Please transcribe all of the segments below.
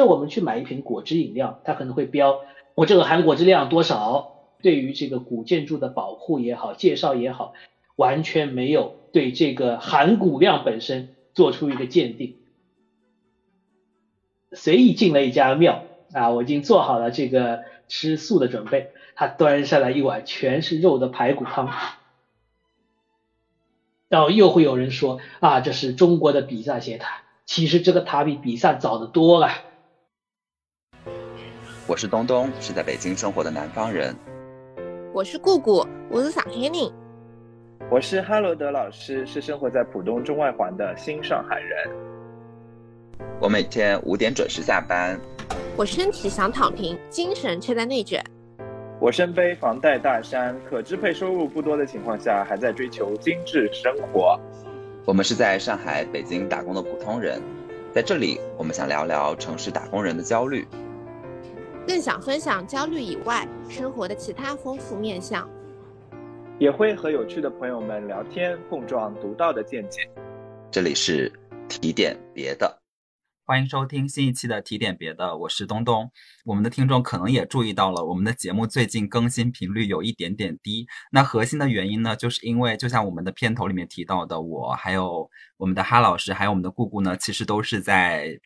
这我们去买一瓶果汁饮料，它可能会标我这个含果汁量多少。对于这个古建筑的保护也好，介绍也好，完全没有对这个含骨量本身做出一个鉴定。随意进了一家庙啊，我已经做好了这个吃素的准备。他端上来一碗全是肉的排骨汤，然后又会有人说啊，这是中国的比萨斜塔。其实这个塔比比萨早得多了。我是东东，是在北京生活的南方人。我是姑姑，我是上海人。我是哈罗德老师，是生活在浦东中外环的新上海人。我每天五点准时下班。我身体想躺平，精神却在内卷。我身背房贷大山，可支配收入不多的情况下，还在追求精致生活。我们是在上海、北京打工的普通人，在这里，我们想聊聊城市打工人的焦虑，更想分享焦虑以外生活的其他丰富面相，也会和有趣的朋友们聊天，碰撞独到的见解。这里是提点别的。欢迎收听新一期的提点别的，我是东东。我们的听众可能也注意到了，我们的节目最近更新频率有一点点低。那核心的原因呢，就是因为就像我们的片头里面提到的，我还有我们的哈老师，还有我们的姑姑呢，其实都是在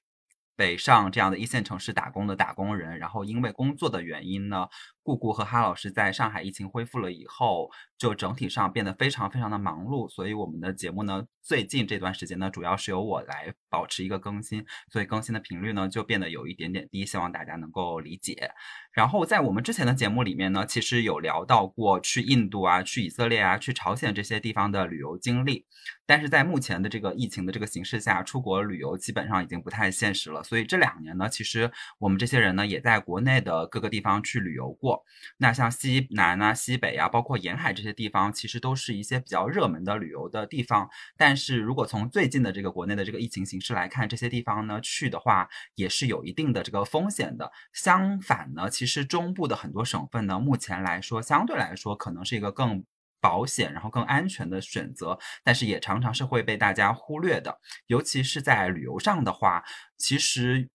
北上这样的一线城市打工的打工人。然后因为工作的原因呢。姑姑和哈老师在上海疫情恢复了以后，就整体上变得非常非常的忙碌，所以我们的节目呢，最近这段时间呢，主要是由我来保持一个更新，所以更新的频率呢就变得有一点点低，希望大家能够理解。然后在我们之前的节目里面呢，其实有聊到过去印度啊、去以色列啊、去朝鲜这些地方的旅游经历，但是在目前的这个疫情的这个形势下，出国旅游基本上已经不太现实了，所以这两年呢，其实我们这些人呢，也在国内的各个地方去旅游过。那像西南啊、西北啊，包括沿海这些地方，其实都是一些比较热门的旅游的地方。但是如果从最近的这个国内的这个疫情形势来看，这些地方呢去的话，也是有一定的这个风险的。相反呢，其实中部的很多省份呢，目前来说相对来说可能是一个更保险、然后更安全的选择，但是也常常是会被大家忽略的。尤其是在旅游上的话，其实。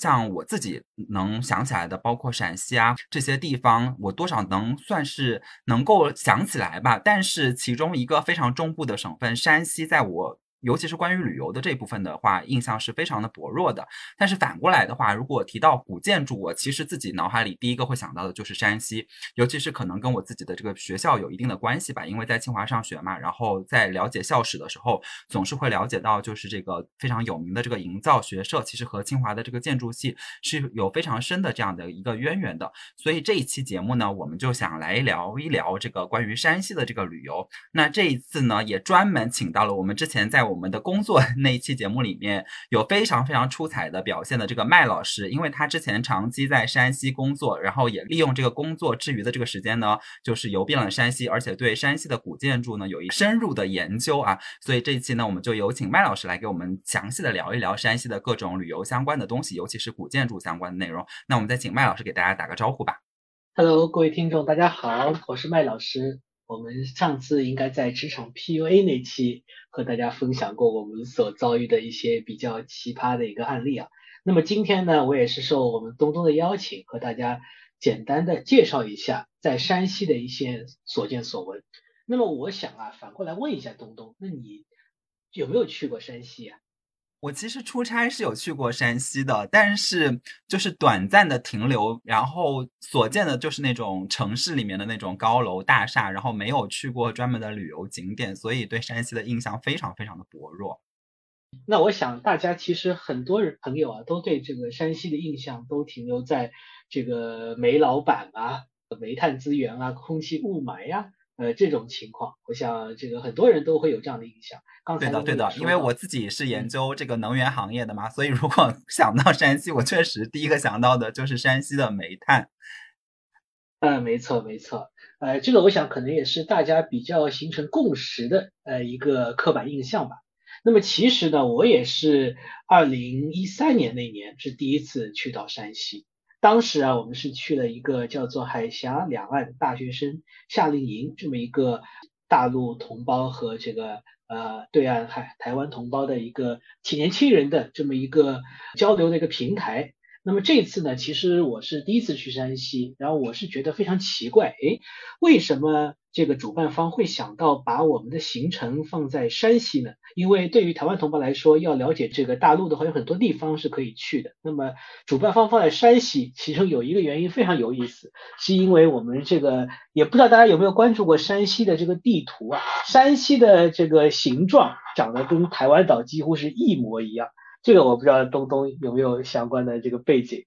像我自己能想起来的，包括陕西啊这些地方，我多少能算是能够想起来吧。但是其中一个非常中部的省份山西，在我。尤其是关于旅游的这部分的话，印象是非常的薄弱的。但是反过来的话，如果提到古建筑，我其实自己脑海里第一个会想到的就是山西，尤其是可能跟我自己的这个学校有一定的关系吧，因为在清华上学嘛。然后在了解校史的时候，总是会了解到，就是这个非常有名的这个营造学社，其实和清华的这个建筑系是有非常深的这样的一个渊源的。所以这一期节目呢，我们就想来聊一聊这个关于山西的这个旅游。那这一次呢，也专门请到了我们之前在我们的工作 那一期节目里面有非常非常出彩的表现的这个麦老师，因为他之前长期在山西工作，然后也利用这个工作之余的这个时间呢，就是游遍了山西，而且对山西的古建筑呢有一深入的研究啊，所以这一期呢，我们就有请麦老师来给我们详细的聊一聊山西的各种旅游相关的东西，尤其是古建筑相关的内容。那我们再请麦老师给大家打个招呼吧。Hello，各位听众，大家好，我是麦老师。我们上次应该在职场 PUA 那期和大家分享过我们所遭遇的一些比较奇葩的一个案例啊。那么今天呢，我也是受我们东东的邀请，和大家简单的介绍一下在山西的一些所见所闻。那么我想啊，反过来问一下东东，那你有没有去过山西啊？我其实出差是有去过山西的，但是就是短暂的停留，然后所见的就是那种城市里面的那种高楼大厦，然后没有去过专门的旅游景点，所以对山西的印象非常非常的薄弱。那我想大家其实很多人朋友啊，都对这个山西的印象都停留在这个煤老板啊、煤炭资源啊、空气雾霾呀。呃，这种情况，我想这个很多人都会有这样的印象。刚才对的，对的，因为我自己是研究这个能源行业的嘛，所以如果 想到山西，我确实第一个想到的就是山西的煤炭。嗯，没错，没错。呃，这个我想可能也是大家比较形成共识的呃一个刻板印象吧。那么其实呢，我也是二零一三年那年是第一次去到山西。当时啊，我们是去了一个叫做海峡两岸大学生夏令营这么一个大陆同胞和这个呃对岸海台湾同胞的一个青年轻人的这么一个交流的一个平台。那么这次呢，其实我是第一次去山西，然后我是觉得非常奇怪，诶，为什么这个主办方会想到把我们的行程放在山西呢？因为对于台湾同胞来说，要了解这个大陆的话，有很多地方是可以去的。那么主办方放在山西，其中有一个原因非常有意思，是因为我们这个也不知道大家有没有关注过山西的这个地图啊？山西的这个形状长得跟台湾岛几乎是一模一样。这个我不知道东东有没有相关的这个背景，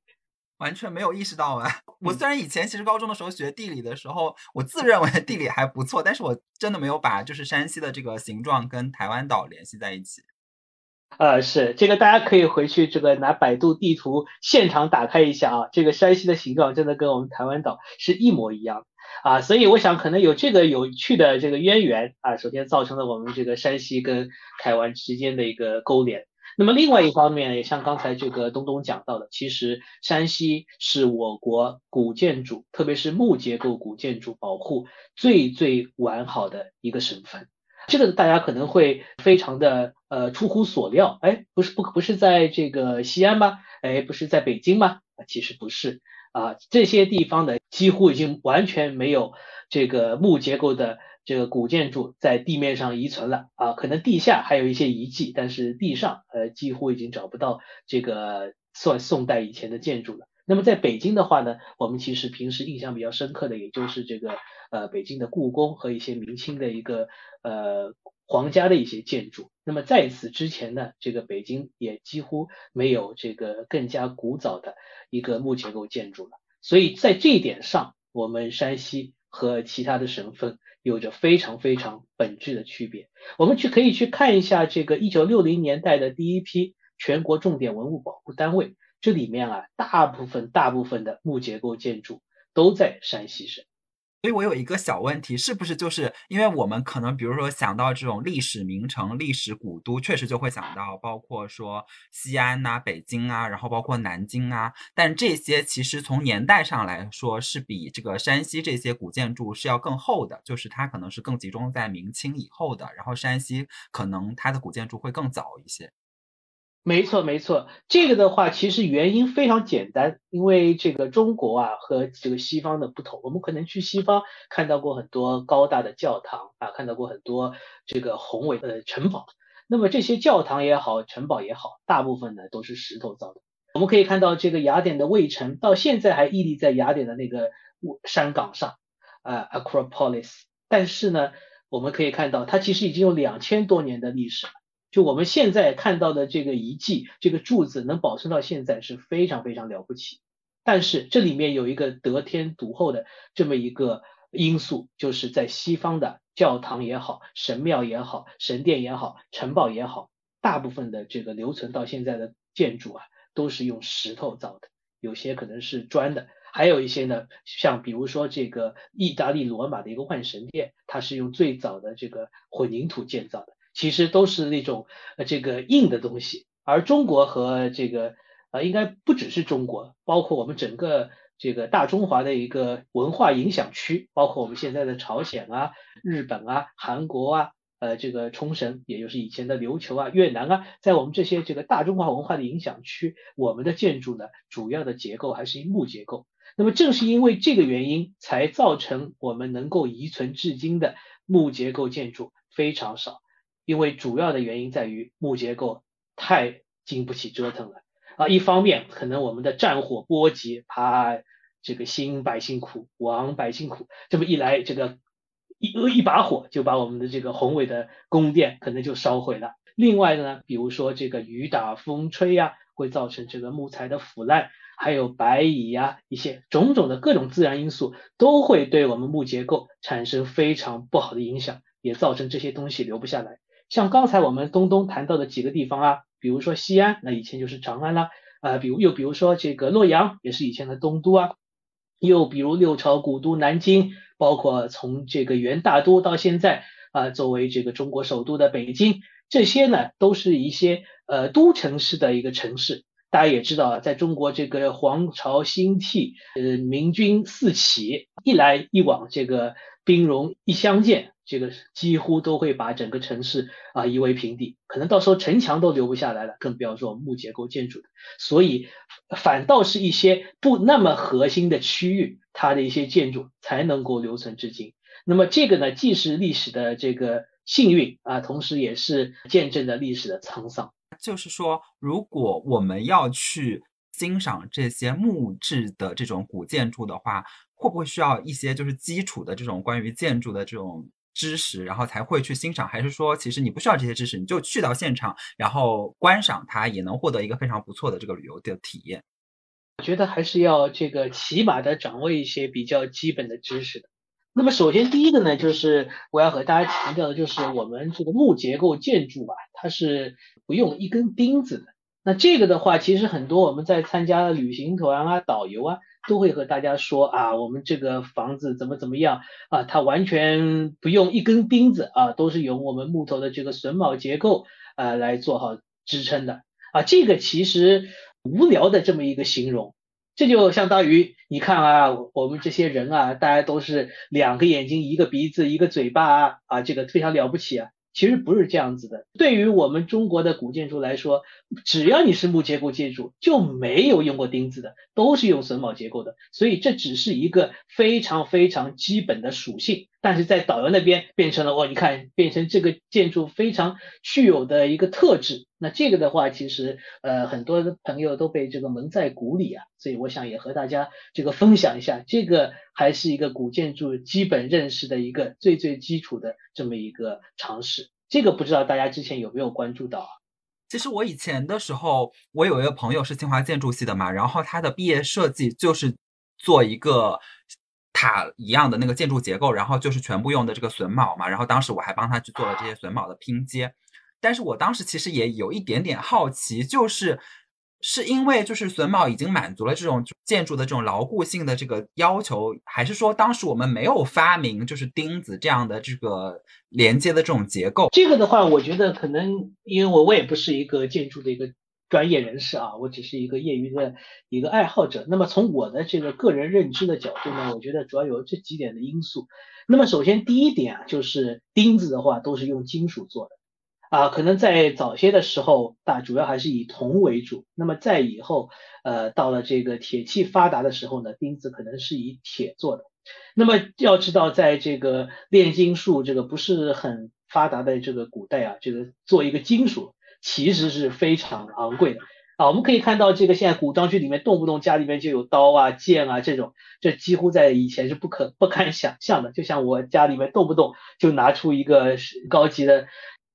完全没有意识到啊！我虽然以前其实高中的时候学地理的时候，我自认为地理还不错，但是我真的没有把就是山西的这个形状跟台湾岛联系在一起。呃，是这个大家可以回去这个拿百度地图现场打开一下啊，这个山西的形状真的跟我们台湾岛是一模一样啊，所以我想可能有这个有趣的这个渊源啊，首先造成了我们这个山西跟台湾之间的一个勾连。那么另外一方面，也像刚才这个东东讲到的，其实山西是我国古建筑，特别是木结构古建筑保护最最完好的一个省份。这个大家可能会非常的呃出乎所料，哎，不是不不是在这个西安吗？哎，不是在北京吗？其实不是啊，这些地方呢几乎已经完全没有这个木结构的。这个古建筑在地面上遗存了啊，可能地下还有一些遗迹，但是地上呃几乎已经找不到这个算宋代以前的建筑了。那么在北京的话呢，我们其实平时印象比较深刻的，也就是这个呃北京的故宫和一些明清的一个呃皇家的一些建筑。那么在此之前呢，这个北京也几乎没有这个更加古早的一个木结构建筑了。所以在这一点上，我们山西和其他的省份。有着非常非常本质的区别。我们去可以去看一下这个一九六零年代的第一批全国重点文物保护单位，这里面啊，大部分大部分的木结构建筑都在山西省。所以我有一个小问题，是不是就是因为我们可能比如说想到这种历史名城、历史古都，确实就会想到包括说西安呐、北京啊，然后包括南京啊，但这些其实从年代上来说是比这个山西这些古建筑是要更厚的，就是它可能是更集中在明清以后的，然后山西可能它的古建筑会更早一些。没错，没错，这个的话其实原因非常简单，因为这个中国啊和这个西方的不同，我们可能去西方看到过很多高大的教堂啊，看到过很多这个宏伟的城堡，那么这些教堂也好，城堡也好，大部分呢都是石头造的。我们可以看到这个雅典的卫城到现在还屹立在雅典的那个山岗上啊，Acropolis，但是呢，我们可以看到它其实已经有两千多年的历史了。就我们现在看到的这个遗迹，这个柱子能保存到现在是非常非常了不起。但是这里面有一个得天独厚的这么一个因素，就是在西方的教堂也好、神庙也好、神殿也好、城堡也好，大部分的这个留存到现在的建筑啊，都是用石头造的，有些可能是砖的，还有一些呢，像比如说这个意大利罗马的一个万神殿，它是用最早的这个混凝土建造的。其实都是那种呃这个硬的东西，而中国和这个呃应该不只是中国，包括我们整个这个大中华的一个文化影响区，包括我们现在的朝鲜啊、日本啊、韩国啊、呃这个冲绳，也就是以前的琉球啊、越南啊，在我们这些这个大中华文化的影响区，我们的建筑呢主要的结构还是木结构。那么正是因为这个原因，才造成我们能够遗存至今的木结构建筑非常少。因为主要的原因在于木结构太经不起折腾了啊！一方面可能我们的战火波及，怕这个兴百姓苦，亡百姓苦，这么一来，这个一呃一把火就把我们的这个宏伟的宫殿可能就烧毁了。另外呢，比如说这个雨打风吹呀，会造成这个木材的腐烂，还有白蚁呀，一些种种的各种自然因素都会对我们木结构产生非常不好的影响，也造成这些东西留不下来。像刚才我们东东谈到的几个地方啊，比如说西安，那以前就是长安啦，啊，比如又比如说这个洛阳，也是以前的东都啊，又比如六朝古都南京，包括从这个元大都到现在啊，作为这个中国首都的北京，这些呢都是一些呃都城市的一个城市。大家也知道，在中国这个皇朝兴替，呃，明君四起，一来一往，这个兵戎一相见。这个几乎都会把整个城市啊夷为平地，可能到时候城墙都留不下来了，更不要说木结构建筑的。所以反倒是一些不那么核心的区域，它的一些建筑才能够留存至今。那么这个呢，既是历史的这个幸运啊，同时也是见证了历史的沧桑。就是说，如果我们要去欣赏这些木质的这种古建筑的话，会不会需要一些就是基础的这种关于建筑的这种知识，然后才会去欣赏？还是说，其实你不需要这些知识，你就去到现场，然后观赏它，也能获得一个非常不错的这个旅游的体验？我觉得还是要这个起码的掌握一些比较基本的知识的。那么首先第一个呢，就是我要和大家强调的，就是我们这个木结构建筑啊，它是不用一根钉子的。那这个的话，其实很多我们在参加旅行团啊、导游啊，都会和大家说啊，我们这个房子怎么怎么样啊，它完全不用一根钉子啊，都是由我们木头的这个榫卯结构啊来做好支撑的啊。这个其实无聊的这么一个形容，这就相当于你看啊，我们这些人啊，大家都是两个眼睛、一个鼻子、一个嘴巴啊，啊，这个非常了不起啊。其实不是这样子的。对于我们中国的古建筑来说，只要你是木结构建筑，就没有用过钉子的，都是用榫卯结构的。所以这只是一个非常非常基本的属性。但是在导游那边变成了哦，你看变成这个建筑非常具有的一个特质。那这个的话，其实呃很多的朋友都被这个蒙在鼓里啊。所以我想也和大家这个分享一下，这个还是一个古建筑基本认识的一个最最基础的这么一个常识。这个不知道大家之前有没有关注到啊？其实我以前的时候，我有一个朋友是清华建筑系的嘛，然后他的毕业设计就是做一个。塔一样的那个建筑结构，然后就是全部用的这个榫卯嘛，然后当时我还帮他去做了这些榫卯的拼接，但是我当时其实也有一点点好奇，就是是因为就是榫卯已经满足了这种建筑的这种牢固性的这个要求，还是说当时我们没有发明就是钉子这样的这个连接的这种结构？这个的话，我觉得可能因为我我也不是一个建筑的一个。专业人士啊，我只是一个业余的一个爱好者。那么从我的这个个人认知的角度呢，我觉得主要有这几点的因素。那么首先第一点啊，就是钉子的话都是用金属做的啊，可能在早些的时候，大主要还是以铜为主。那么在以后，呃，到了这个铁器发达的时候呢，钉子可能是以铁做的。那么要知道，在这个炼金术这个不是很发达的这个古代啊，这个做一个金属。其实是非常昂贵的啊！我们可以看到，这个现在古装剧里面动不动家里面就有刀啊、剑啊这种，这几乎在以前是不可不堪想象的。就像我家里面动不动就拿出一个高级的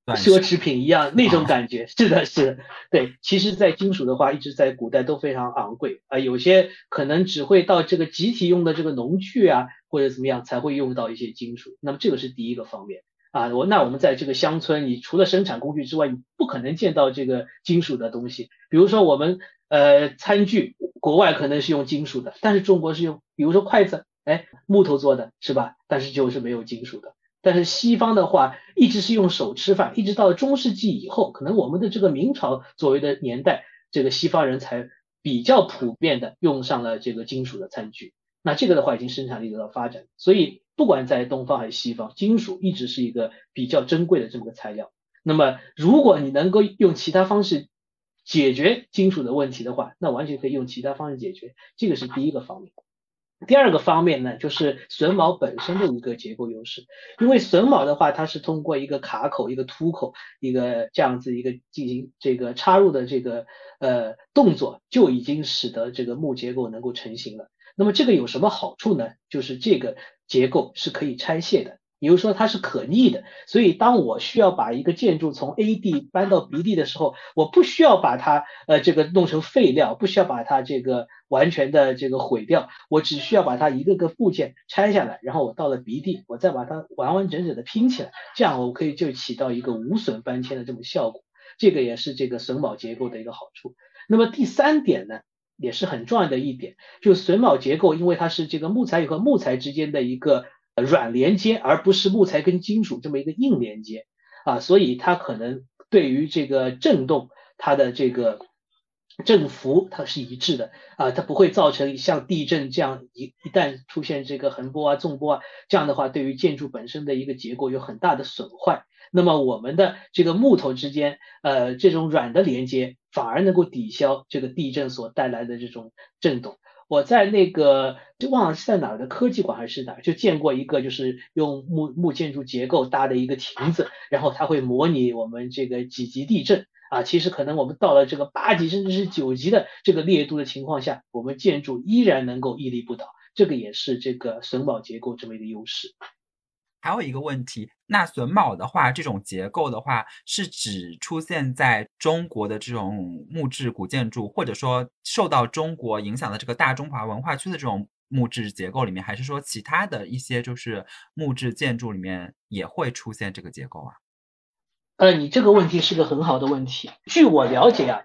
奢侈品一样，那种感觉是的，是的。对，其实，在金属的话，一直在古代都非常昂贵啊，有些可能只会到这个集体用的这个农具啊，或者怎么样才会用到一些金属。那么这个是第一个方面。啊，我那我们在这个乡村，你除了生产工具之外，你不可能见到这个金属的东西。比如说我们呃餐具，国外可能是用金属的，但是中国是用，比如说筷子，哎，木头做的是吧？但是就是没有金属的。但是西方的话，一直是用手吃饭，一直到中世纪以后，可能我们的这个明朝左右的年代，这个西方人才比较普遍的用上了这个金属的餐具。那这个的话，已经生产力得到发展，所以。不管在东方还是西方，金属一直是一个比较珍贵的这么个材料。那么，如果你能够用其他方式解决金属的问题的话，那完全可以用其他方式解决。这个是第一个方面。第二个方面呢，就是榫卯本身的一个结构优势。因为榫卯的话，它是通过一个卡口、一个凸口、一个这样子一个进行这个插入的这个呃动作，就已经使得这个木结构能够成型了。那么这个有什么好处呢？就是这个结构是可以拆卸的，也就是说它是可逆的。所以当我需要把一个建筑从 A 地搬到 B 地的时候，我不需要把它呃这个弄成废料，不需要把它这个完全的这个毁掉，我只需要把它一个个部件拆下来，然后我到了 B 地，我再把它完完整整的拼起来，这样我可以就起到一个无损搬迁的这么效果。这个也是这个榫卯结构的一个好处。那么第三点呢？也是很重要的一点，就榫卯结构，因为它是这个木材与和木材之间的一个软连接，而不是木材跟金属这么一个硬连接。啊，所以它可能对于这个振动，它的这个振幅它是一致的。啊，它不会造成像地震这样一一旦出现这个横波啊、纵波啊，这样的话对于建筑本身的一个结构有很大的损坏。那么我们的这个木头之间，呃，这种软的连接反而能够抵消这个地震所带来的这种震动。我在那个就忘了是在哪儿的科技馆还是哪儿，就见过一个就是用木木建筑结构搭的一个亭子，然后它会模拟我们这个几级地震啊。其实可能我们到了这个八级甚至是九级的这个烈度的情况下，我们建筑依然能够屹立不倒，这个也是这个榫卯结构这么一个优势。还有一个问题，那榫卯的话，这种结构的话，是只出现在中国的这种木质古建筑，或者说受到中国影响的这个大中华文化区的这种木质结构里面，还是说其他的一些就是木质建筑里面也会出现这个结构啊？呃，你这个问题是个很好的问题。据我了解啊，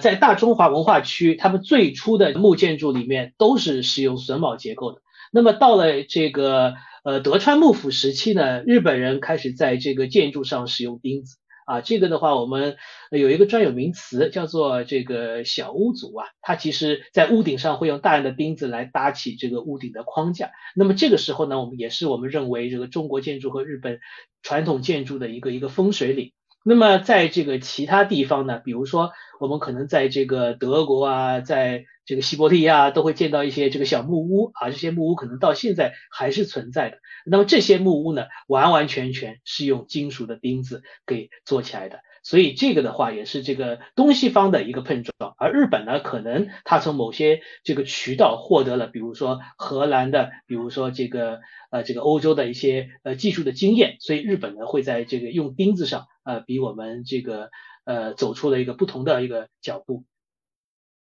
在大中华文化区，他们最初的木建筑里面都是使用榫卯结构的。那么到了这个。呃，德川幕府时期呢，日本人开始在这个建筑上使用钉子啊。这个的话，我们有一个专有名词叫做这个小屋族啊。它其实在屋顶上会用大量的钉子来搭起这个屋顶的框架。那么这个时候呢，我们也是我们认为这个中国建筑和日本传统建筑的一个一个风水岭。那么在这个其他地方呢，比如说我们可能在这个德国啊，在这个西伯利亚都会见到一些这个小木屋啊，这些木屋可能到现在还是存在的。那么这些木屋呢，完完全全是用金属的钉子给做起来的。所以这个的话也是这个东西方的一个碰撞，而日本呢，可能它从某些这个渠道获得了，比如说荷兰的，比如说这个呃这个欧洲的一些呃技术的经验，所以日本呢会在这个用钉子上呃比我们这个呃走出了一个不同的一个脚步。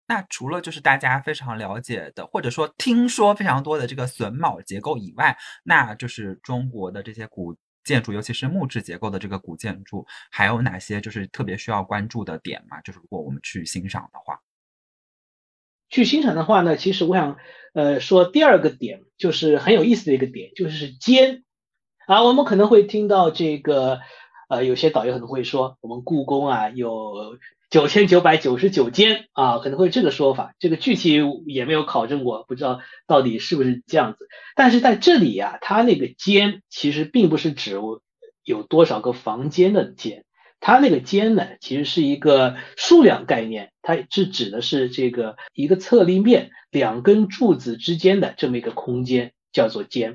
那除了就是大家非常了解的，或者说听说非常多的这个榫卯结构以外，那就是中国的这些古。建筑，尤其是木质结构的这个古建筑，还有哪些就是特别需要关注的点吗？就是如果我们去欣赏的话，去欣赏的话呢，其实我想，呃，说第二个点就是很有意思的一个点，就是尖啊，我们可能会听到这个，呃，有些导游可能会说，我们故宫啊有。九千九百九十九间啊，可能会这个说法，这个具体也没有考证过，不知道到底是不是这样子。但是在这里呀，它那个间其实并不是指有多少个房间的间，它那个间呢，其实是一个数量概念，它是指的是这个一个侧立面两根柱子之间的这么一个空间，叫做间。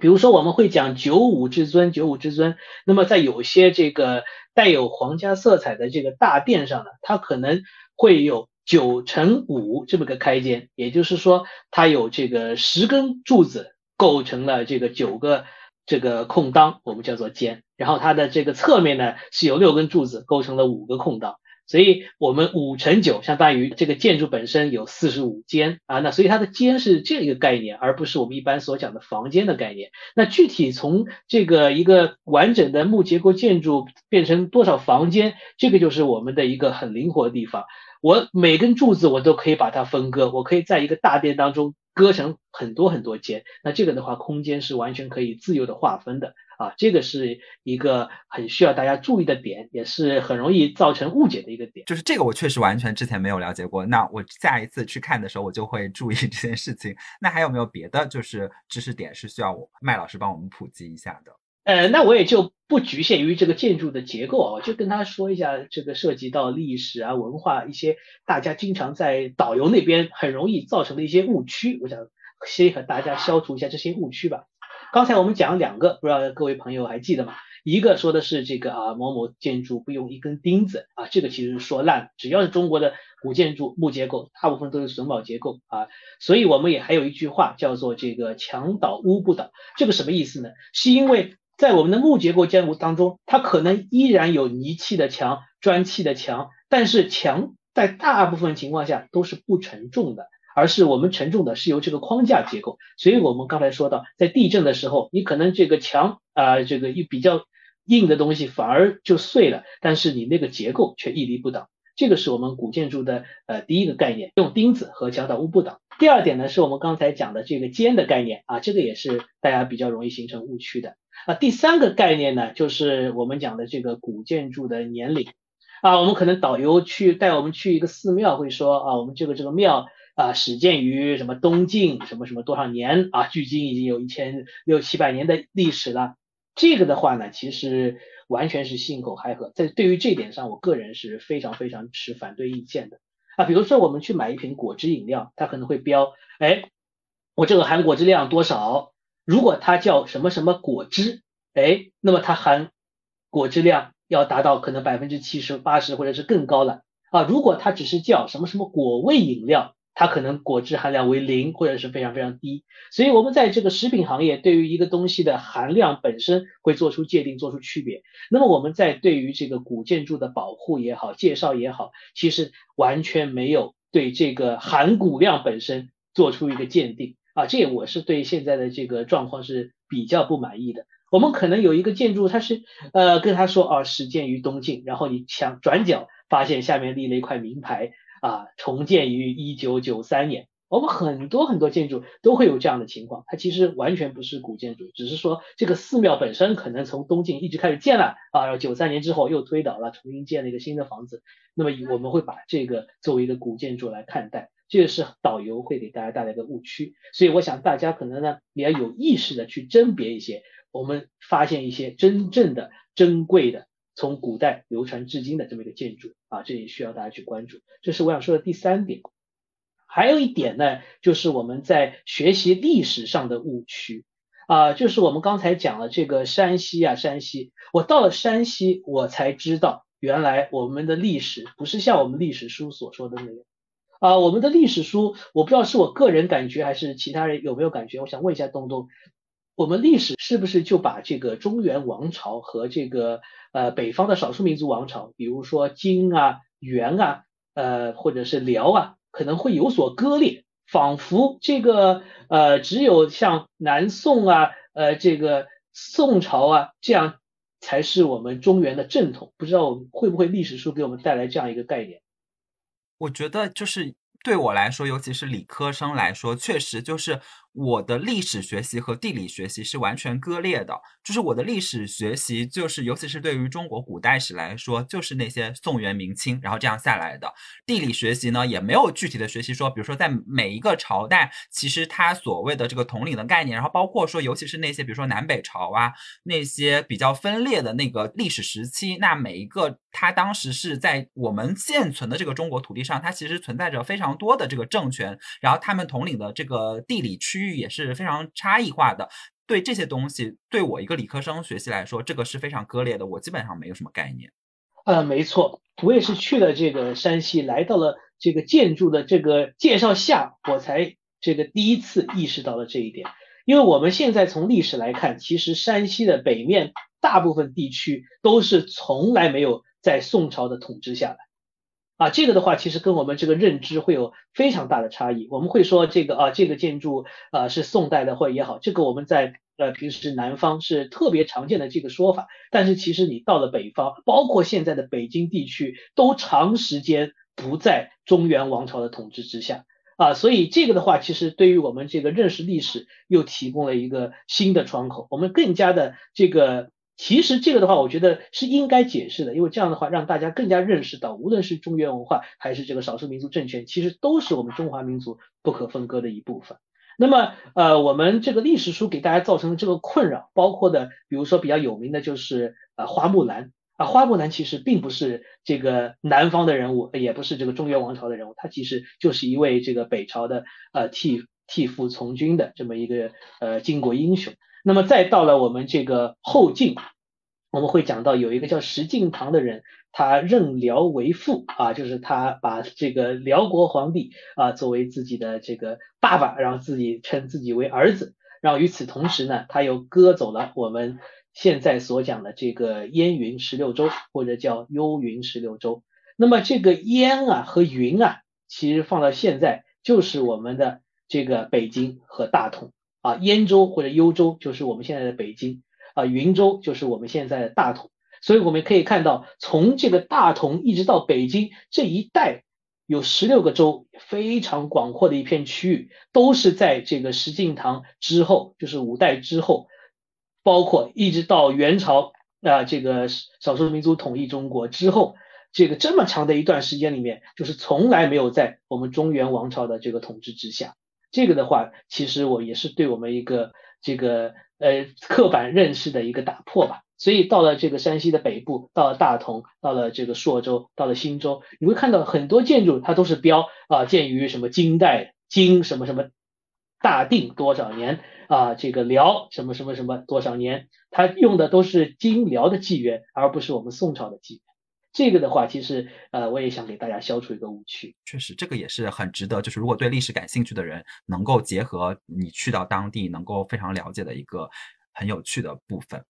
比如说，我们会讲九五至尊，九五至尊。那么，在有些这个带有皇家色彩的这个大殿上呢，它可能会有九乘五这么个开间，也就是说，它有这个十根柱子构成了这个九个这个空当，我们叫做间。然后它的这个侧面呢，是有六根柱子构成了五个空当。所以我们五乘九相当于这个建筑本身有四十五间啊，那所以它的间是这样一个概念，而不是我们一般所讲的房间的概念。那具体从这个一个完整的木结构建筑变成多少房间，这个就是我们的一个很灵活的地方。我每根柱子我都可以把它分割，我可以在一个大殿当中割成很多很多间。那这个的话，空间是完全可以自由的划分的。啊，这个是一个很需要大家注意的点，也是很容易造成误解的一个点。就是这个，我确实完全之前没有了解过。那我下一次去看的时候，我就会注意这件事情。那还有没有别的就是知识点是需要我麦老师帮我们普及一下的？呃，那我也就不局限于这个建筑的结构啊，就跟他说一下这个涉及到历史啊、文化一些大家经常在导游那边很容易造成的一些误区，我想先和大家消除一下这些误区吧。刚才我们讲两个，不知道各位朋友还记得吗？一个说的是这个啊某某建筑不用一根钉子啊，这个其实是说烂，只要是中国的古建筑木结构，大部分都是榫卯结构啊。所以我们也还有一句话叫做这个墙倒屋不倒，这个什么意思呢？是因为在我们的木结构建筑当中，它可能依然有泥砌的墙、砖砌的墙，但是墙在大部分情况下都是不承重的。而是我们承重的是由这个框架结构，所以我们刚才说到，在地震的时候，你可能这个墙啊，这个一比较硬的东西反而就碎了，但是你那个结构却屹立不倒。这个是我们古建筑的呃第一个概念，用钉子和墙倒屋不倒。第二点呢，是我们刚才讲的这个尖的概念啊，这个也是大家比较容易形成误区的啊。第三个概念呢，就是我们讲的这个古建筑的年龄。啊，我们可能导游去带我们去一个寺庙，会说啊，我们这个这个庙啊始建于什么东晋什么什么多少年啊，距今已经有一千六七百年的历史了。这个的话呢，其实完全是信口开河，在对于这点上，我个人是非常非常持反对意见的啊。比如说我们去买一瓶果汁饮料，它可能会标，哎，我这个含果汁量多少？如果它叫什么什么果汁，哎，那么它含果汁量。要达到可能百分之七十八十或者是更高了啊！如果它只是叫什么什么果味饮料，它可能果汁含量为零或者是非常非常低。所以，我们在这个食品行业对于一个东西的含量本身会做出界定、做出区别。那么，我们在对于这个古建筑的保护也好、介绍也好，其实完全没有对这个含钴量本身做出一个鉴定啊！这我是对现在的这个状况是比较不满意的。我们可能有一个建筑，它是呃跟他说啊，始建于东晋，然后你想转角发现下面立了一块名牌啊，重建于一九九三年。我们很多很多建筑都会有这样的情况，它其实完全不是古建筑，只是说这个寺庙本身可能从东晋一直开始建了啊，然后九三年之后又推倒了，重新建了一个新的房子。那么我们会把这个作为一个古建筑来看待，这个是导游会给大家带来的误区。所以我想大家可能呢也要有意识的去甄别一些。我们发现一些真正的珍贵的，从古代流传至今的这么一个建筑啊，这也需要大家去关注。这是我想说的第三点。还有一点呢，就是我们在学习历史上的误区啊，就是我们刚才讲了这个山西啊，山西，我到了山西，我才知道原来我们的历史不是像我们历史书所说的那样啊。我们的历史书，我不知道是我个人感觉还是其他人有没有感觉，我想问一下东东。我们历史是不是就把这个中原王朝和这个呃北方的少数民族王朝，比如说金啊、元啊，呃或者是辽啊，可能会有所割裂，仿佛这个呃只有像南宋啊、呃这个宋朝啊这样才是我们中原的正统？不知道会不会历史书给我们带来这样一个概念？我觉得就是对我来说，尤其是理科生来说，确实就是。我的历史学习和地理学习是完全割裂的，就是我的历史学习，就是尤其是对于中国古代史来说，就是那些宋元明清，然后这样下来的。地理学习呢，也没有具体的学习说，比如说在每一个朝代，其实它所谓的这个统领的概念，然后包括说，尤其是那些比如说南北朝啊，那些比较分裂的那个历史时期，那每一个它当时是在我们现存的这个中国土地上，它其实存在着非常多的这个政权，然后他们统领的这个地理区。域也是非常差异化的，对这些东西，对我一个理科生学习来说，这个是非常割裂的，我基本上没有什么概念。呃，没错，我也是去了这个山西，来到了这个建筑的这个介绍下，我才这个第一次意识到了这一点。因为我们现在从历史来看，其实山西的北面大部分地区都是从来没有在宋朝的统治下来。啊，这个的话其实跟我们这个认知会有非常大的差异。我们会说这个啊，这个建筑啊是宋代的或也好，这个我们在呃平时南方是特别常见的这个说法。但是其实你到了北方，包括现在的北京地区，都长时间不在中原王朝的统治之下啊。所以这个的话，其实对于我们这个认识历史又提供了一个新的窗口，我们更加的这个。其实这个的话，我觉得是应该解释的，因为这样的话让大家更加认识到，无论是中原文化还是这个少数民族政权，其实都是我们中华民族不可分割的一部分。那么，呃，我们这个历史书给大家造成的这个困扰，包括的，比如说比较有名的就是呃花木兰啊，花木兰其实并不是这个南方的人物，也不是这个中原王朝的人物，他其实就是一位这个北朝的呃替替父从军的这么一个呃巾帼英雄。那么再到了我们这个后晋，我们会讲到有一个叫石敬瑭的人，他认辽为父啊，就是他把这个辽国皇帝啊作为自己的这个爸爸，然后自己称自己为儿子。然后与此同时呢，他又割走了我们现在所讲的这个燕云十六州，或者叫幽云十六州。那么这个燕啊和云啊，其实放到现在就是我们的这个北京和大同。啊，燕州或者幽州就是我们现在的北京，啊，云州就是我们现在的大同，所以我们可以看到，从这个大同一直到北京这一带，有十六个州，非常广阔的一片区域，都是在这个石敬瑭之后，就是五代之后，包括一直到元朝啊，这个少数民族统一中国之后，这个这么长的一段时间里面，就是从来没有在我们中原王朝的这个统治之下。这个的话，其实我也是对我们一个这个呃刻板认识的一个打破吧。所以到了这个山西的北部，到了大同，到了这个朔州，到了忻州，你会看到很多建筑，它都是标啊，建于什么金代，金什么什么大定多少年啊，这个辽什么什么什么多少年，它用的都是金辽的纪元，而不是我们宋朝的纪元。这个的话，其实呃，我也想给大家消除一个误区。确实，这个也是很值得，就是如果对历史感兴趣的人，能够结合你去到当地，能够非常了解的一个很有趣的部分。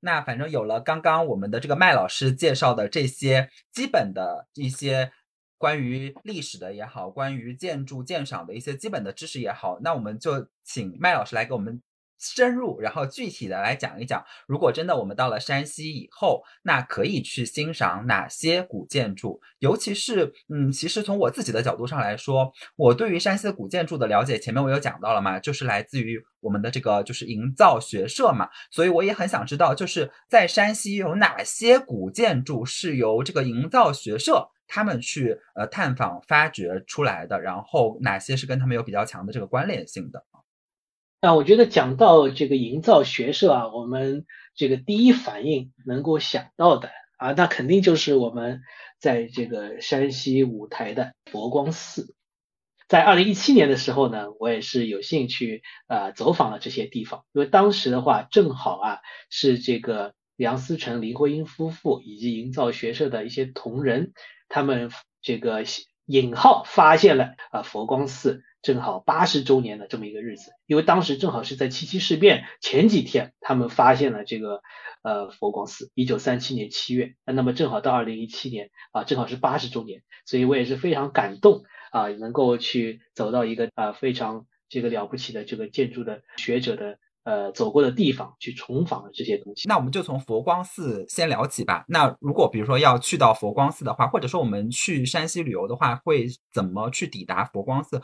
那反正有了刚刚我们的这个麦老师介绍的这些基本的一些关于历史的也好，关于建筑鉴赏的一些基本的知识也好，那我们就请麦老师来给我们。深入，然后具体的来讲一讲，如果真的我们到了山西以后，那可以去欣赏哪些古建筑？尤其是，嗯，其实从我自己的角度上来说，我对于山西的古建筑的了解，前面我有讲到了嘛，就是来自于我们的这个就是营造学社嘛，所以我也很想知道，就是在山西有哪些古建筑是由这个营造学社他们去呃探访发掘出来的，然后哪些是跟他们有比较强的这个关联性的。那我觉得讲到这个营造学社啊，我们这个第一反应能够想到的啊，那肯定就是我们在这个山西五台的佛光寺。在二零一七年的时候呢，我也是有兴趣啊走访了这些地方，因为当时的话正好啊是这个梁思成、林徽因夫妇以及营造学社的一些同仁，他们这个引号发现了啊佛光寺。正好八十周年的这么一个日子，因为当时正好是在七七事变前几天，他们发现了这个呃佛光寺，一九三七年七月，那么正好到二零一七年啊，正好是八十周年，所以我也是非常感动啊，能够去走到一个啊非常这个了不起的这个建筑的学者的呃走过的地方去重访这些东西。那我们就从佛光寺先聊起吧。那如果比如说要去到佛光寺的话，或者说我们去山西旅游的话，会怎么去抵达佛光寺？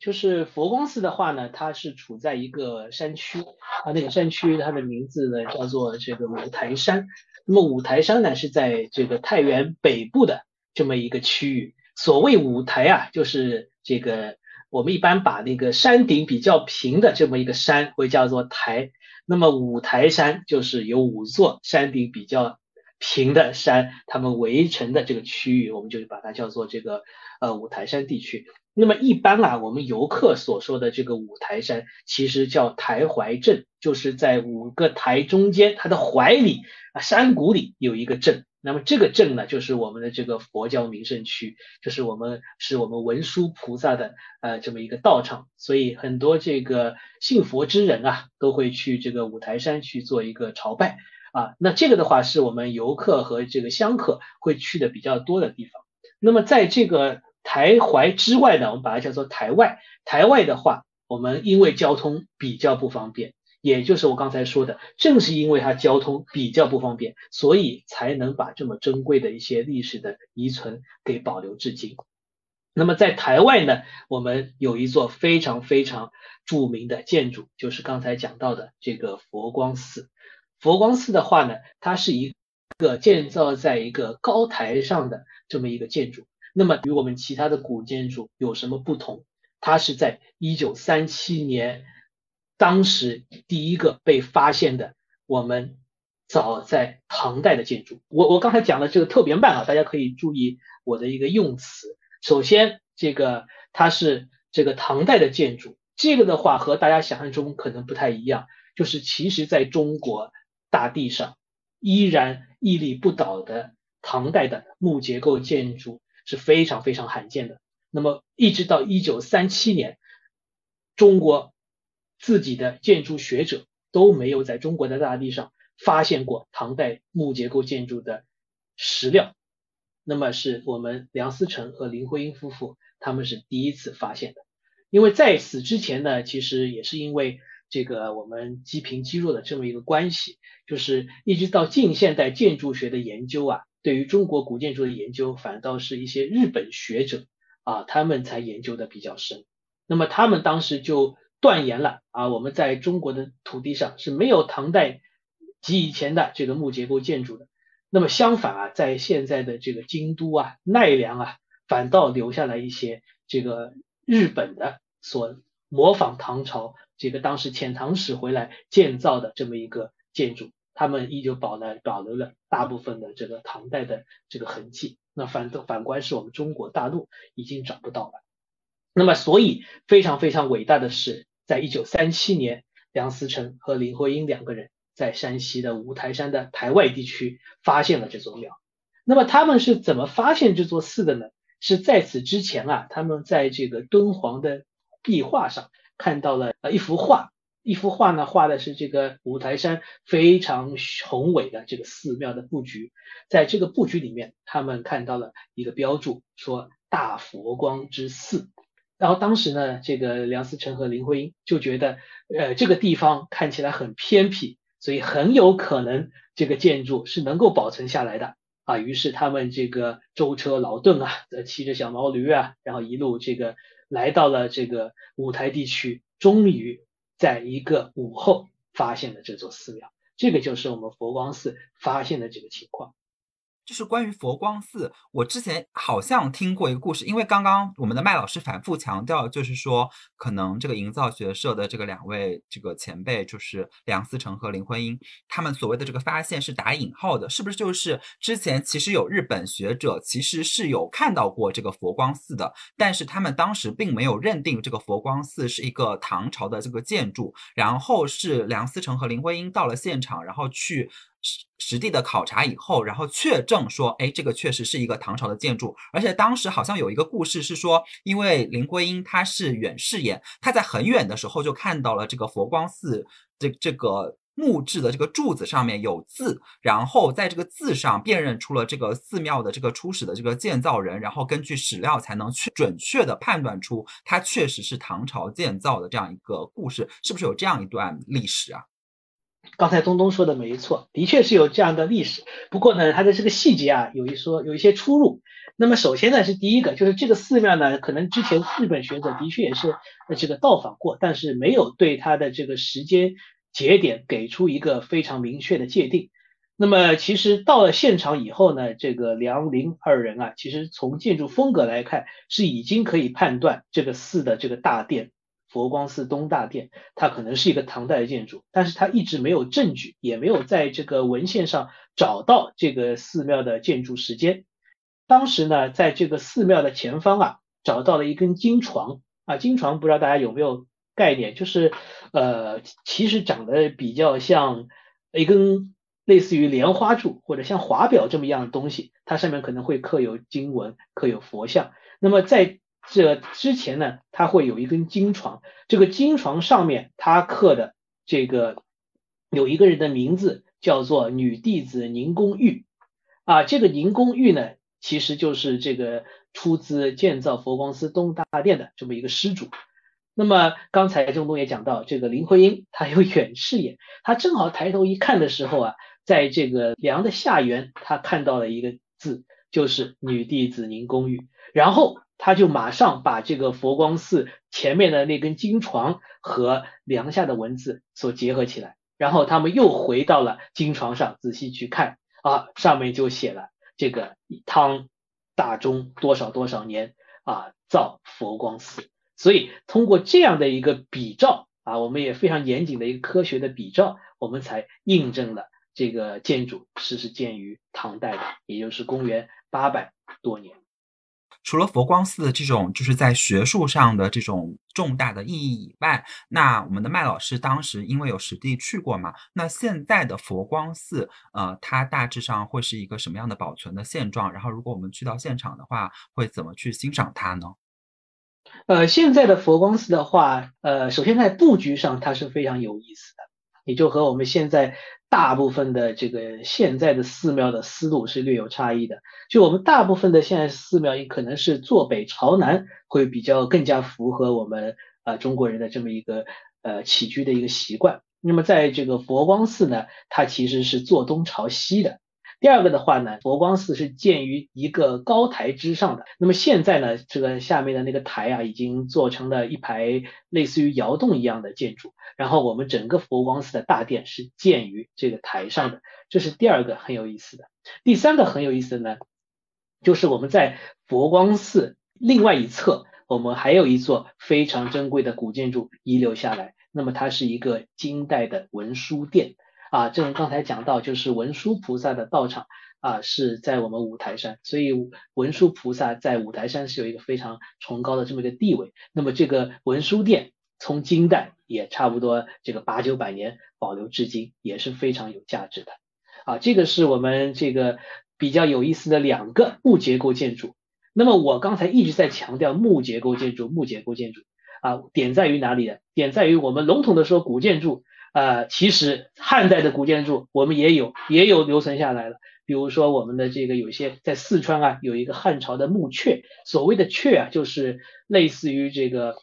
就是佛光寺的话呢，它是处在一个山区，啊，那个山区它的名字呢叫做这个五台山。那么五台山呢是在这个太原北部的这么一个区域。所谓五台啊，就是这个我们一般把那个山顶比较平的这么一个山会叫做台。那么五台山就是有五座山顶比较平的山，它们围成的这个区域，我们就把它叫做这个呃五台山地区。那么一般啊，我们游客所说的这个五台山，其实叫台怀镇，就是在五个台中间，它的怀里啊山谷里有一个镇。那么这个镇呢，就是我们的这个佛教名胜区，就是我们是我们文殊菩萨的呃这么一个道场，所以很多这个信佛之人啊，都会去这个五台山去做一个朝拜啊。那这个的话，是我们游客和这个香客会去的比较多的地方。那么在这个台怀之外呢，我们把它叫做台外。台外的话，我们因为交通比较不方便，也就是我刚才说的，正是因为它交通比较不方便，所以才能把这么珍贵的一些历史的遗存给保留至今。那么在台外呢，我们有一座非常非常著名的建筑，就是刚才讲到的这个佛光寺。佛光寺的话呢，它是一个建造在一个高台上的这么一个建筑。那么与我们其他的古建筑有什么不同？它是在一九三七年，当时第一个被发现的，我们早在唐代的建筑。我我刚才讲的这个特别慢啊，大家可以注意我的一个用词。首先，这个它是这个唐代的建筑，这个的话和大家想象中可能不太一样，就是其实在中国大地上依然屹立不倒的唐代的木结构建筑。是非常非常罕见的。那么，一直到一九三七年，中国自己的建筑学者都没有在中国的大地上发现过唐代木结构建筑的石料。那么，是我们梁思成和林徽因夫妇他们是第一次发现的。因为在此之前呢，其实也是因为这个我们积贫积弱的这么一个关系，就是一直到近现代建筑学的研究啊。对于中国古建筑的研究，反倒是一些日本学者啊，他们才研究的比较深。那么他们当时就断言了啊，我们在中国的土地上是没有唐代及以前的这个木结构建筑的。那么相反啊，在现在的这个京都啊、奈良啊，反倒留下了一些这个日本的所模仿唐朝这个当时遣唐使回来建造的这么一个建筑，他们依旧保了保留了大部分的这个唐代的这个痕迹。那反反观是我们中国大陆已经找不到了。那么所以非常非常伟大的是，在一九三七年，梁思成和林徽因两个人。在山西的五台山的台外地区发现了这座庙。那么他们是怎么发现这座寺的呢？是在此之前啊，他们在这个敦煌的壁画上看到了呃一幅画，一幅画呢画的是这个五台山非常宏伟的这个寺庙的布局。在这个布局里面，他们看到了一个标注，说大佛光之寺。然后当时呢，这个梁思成和林徽因就觉得，呃，这个地方看起来很偏僻。所以很有可能这个建筑是能够保存下来的啊，于是他们这个舟车劳顿啊，骑着小毛驴啊，然后一路这个来到了这个五台地区，终于在一个午后发现了这座寺庙，这个就是我们佛光寺发现的这个情况。就是关于佛光寺，我之前好像听过一个故事，因为刚刚我们的麦老师反复强调，就是说可能这个营造学社的这个两位这个前辈，就是梁思成和林徽因，他们所谓的这个发现是打引号的，是不是就是之前其实有日本学者其实是有看到过这个佛光寺的，但是他们当时并没有认定这个佛光寺是一个唐朝的这个建筑，然后是梁思成和林徽因到了现场，然后去。实实地的考察以后，然后确证说，哎，这个确实是一个唐朝的建筑。而且当时好像有一个故事是说，因为林徽因她是远视眼，她在很远的时候就看到了这个佛光寺这这个木质的这个柱子上面有字，然后在这个字上辨认出了这个寺庙的这个初始的这个建造人，然后根据史料才能去准确的判断出它确实是唐朝建造的这样一个故事，是不是有这样一段历史啊？刚才东东说的没错，的确是有这样的历史。不过呢，它的这个细节啊，有一说有一些出入。那么首先呢，是第一个，就是这个寺庙呢，可能之前日本学者的确也是这个到访过，但是没有对它的这个时间节点给出一个非常明确的界定。那么其实到了现场以后呢，这个梁林二人啊，其实从建筑风格来看，是已经可以判断这个寺的这个大殿。佛光寺东大殿，它可能是一个唐代的建筑，但是它一直没有证据，也没有在这个文献上找到这个寺庙的建筑时间。当时呢，在这个寺庙的前方啊，找到了一根金床啊，金床不知道大家有没有概念，就是呃，其实长得比较像一根类似于莲花柱或者像华表这么样的东西，它上面可能会刻有经文，刻有佛像。那么在这之前呢，它会有一根金床，这个金床上面它刻的这个有一个人的名字，叫做女弟子宁公玉啊。这个宁公玉呢，其实就是这个出资建造佛光寺东大殿的这么一个施主。那么刚才郑东也讲到，这个林徽因她有远视眼，她正好抬头一看的时候啊，在这个梁的下缘，她看到了一个字，就是女弟子宁公玉，然后。他就马上把这个佛光寺前面的那根金床和梁下的文字所结合起来，然后他们又回到了金床上仔细去看啊，上面就写了这个汤大中多少多少年啊造佛光寺，所以通过这样的一个比照啊，我们也非常严谨的一个科学的比照，我们才印证了这个建筑是是建于唐代的，也就是公元八百多年。除了佛光寺的这种就是在学术上的这种重大的意义以外，那我们的麦老师当时因为有实地去过嘛，那现在的佛光寺，呃，它大致上会是一个什么样的保存的现状？然后，如果我们去到现场的话，会怎么去欣赏它呢？呃，现在的佛光寺的话，呃，首先在布局上它是非常有意思的，也就和我们现在。大部分的这个现在的寺庙的思路是略有差异的，就我们大部分的现在寺庙也可能是坐北朝南，会比较更加符合我们啊中国人的这么一个呃起居的一个习惯。那么在这个佛光寺呢，它其实是坐东朝西的。第二个的话呢，佛光寺是建于一个高台之上的。那么现在呢，这个下面的那个台啊，已经做成了一排类似于窑洞一样的建筑。然后我们整个佛光寺的大殿是建于这个台上的，这是第二个很有意思的。第三个很有意思的呢，就是我们在佛光寺另外一侧，我们还有一座非常珍贵的古建筑遗留下来。那么它是一个金代的文殊殿啊，正如刚才讲到，就是文殊菩萨的道场啊是在我们五台山，所以文殊菩萨在五台山是有一个非常崇高的这么一个地位。那么这个文殊殿从金代也差不多这个八九百年保留至今，也是非常有价值的。啊，这个是我们这个比较有意思的两个木结构建筑。那么我刚才一直在强调木结构建筑，木结构建筑啊，点在于哪里呢？点在于我们笼统的说古建筑啊，其实汉代的古建筑我们也有，也有留存下来了。比如说我们的这个有些在四川啊，有一个汉朝的木阙，所谓的阙啊，就是类似于这个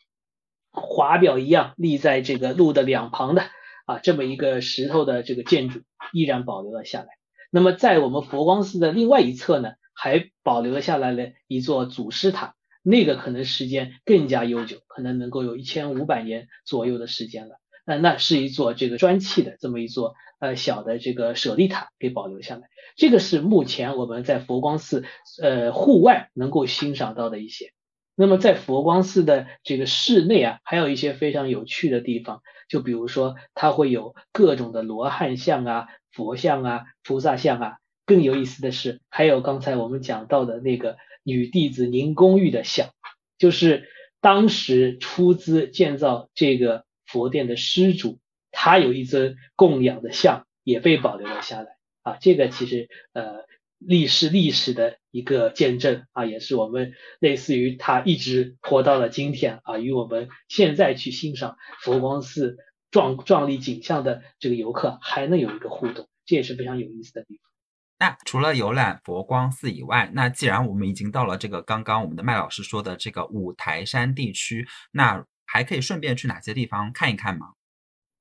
华表一样立在这个路的两旁的。啊，这么一个石头的这个建筑依然保留了下来。那么在我们佛光寺的另外一侧呢，还保留了下来了一座祖师塔，那个可能时间更加悠久，可能能够有一千五百年左右的时间了。那那是一座这个砖砌的这么一座呃小的这个舍利塔给保留下来。这个是目前我们在佛光寺呃户外能够欣赏到的一些。那么在佛光寺的这个室内啊，还有一些非常有趣的地方。就比如说，它会有各种的罗汉像啊、佛像啊、菩萨像啊。更有意思的是，还有刚才我们讲到的那个女弟子宁公玉的像，就是当时出资建造这个佛殿的施主，他有一尊供养的像，也被保留了下来啊。这个其实呃，历史历史的一个见证啊，也是我们类似于他一直活到了今天啊，与我们现在去欣赏佛光寺壮壮丽景象的这个游客还能有一个互动，这也是非常有意思的地方。那除了游览佛光寺以外，那既然我们已经到了这个刚刚我们的麦老师说的这个五台山地区，那还可以顺便去哪些地方看一看吗？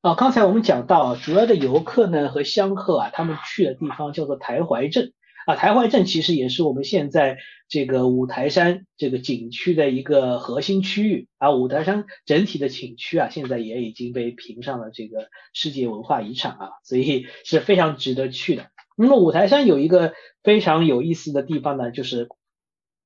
啊，刚才我们讲到主要的游客呢和香客啊，他们去的地方叫做台怀镇。啊，台怀镇其实也是我们现在这个五台山这个景区的一个核心区域啊。五台山整体的景区啊，现在也已经被评上了这个世界文化遗产啊，所以 是非常值得去的。那么五台山有一个非常有意思的地方呢，就是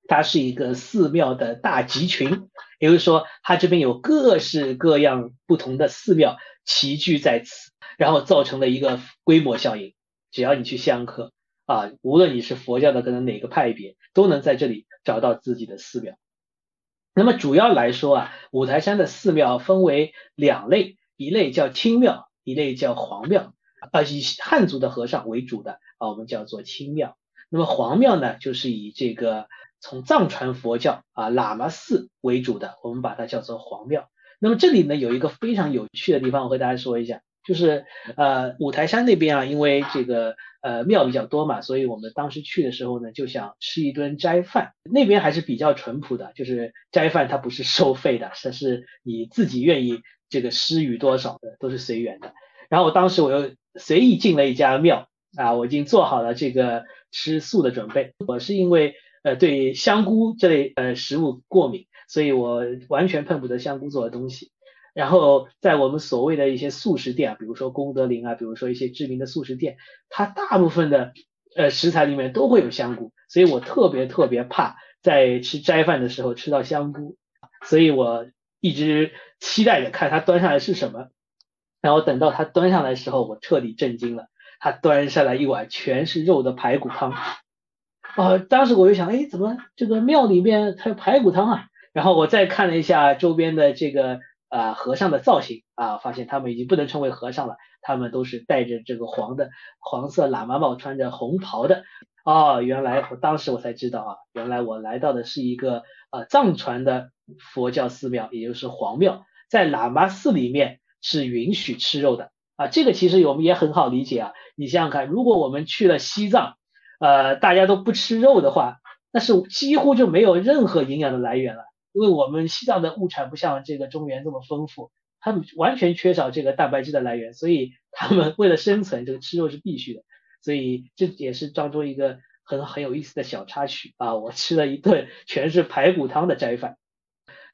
它是一个寺庙的大集群，也就是说，它这边有各式各样不同的寺庙齐聚在此，然后造成了一个规模效应。只要你去香客。啊，无论你是佛教的可能哪个派别，都能在这里找到自己的寺庙。那么主要来说啊，五台山的寺庙分为两类，一类叫清庙，一类叫黄庙。啊，以汉族的和尚为主的啊，我们叫做清庙。那么黄庙呢，就是以这个从藏传佛教啊喇嘛寺为主的，我们把它叫做黄庙。那么这里呢，有一个非常有趣的地方，我和大家说一下。就是呃五台山那边啊，因为这个呃庙比较多嘛，所以我们当时去的时候呢，就想吃一顿斋饭。那边还是比较淳朴的，就是斋饭它不是收费的，它是你自己愿意这个施予多少的，都是随缘的。然后当时我又随意进了一家庙啊，我已经做好了这个吃素的准备。我是因为呃对香菇这类呃食物过敏，所以我完全碰不得香菇做的东西。然后在我们所谓的一些素食店，比如说功德林啊，比如说一些知名的素食店，它大部分的呃食材里面都会有香菇，所以我特别特别怕在吃斋饭的时候吃到香菇，所以我一直期待着看它端上来是什么，然后等到它端上来的时候，我彻底震惊了，它端上来一碗全是肉的排骨汤，啊，当时我就想，哎，怎么这个庙里面还有排骨汤啊？然后我再看了一下周边的这个。啊，和尚的造型啊，发现他们已经不能称为和尚了，他们都是戴着这个黄的黄色喇嘛帽，穿着红袍的。哦，原来我当时我才知道啊，原来我来到的是一个呃藏传的佛教寺庙，也就是黄庙，在喇嘛寺里面是允许吃肉的啊。这个其实我们也很好理解啊，你想想看，如果我们去了西藏，呃，大家都不吃肉的话，那是几乎就没有任何营养的来源了。因为我们西藏的物产不像这个中原这么丰富，他们完全缺少这个蛋白质的来源，所以他们为了生存，这个吃肉是必须的。所以这也是当中一个很很有意思的小插曲啊！我吃了一顿全是排骨汤的斋饭。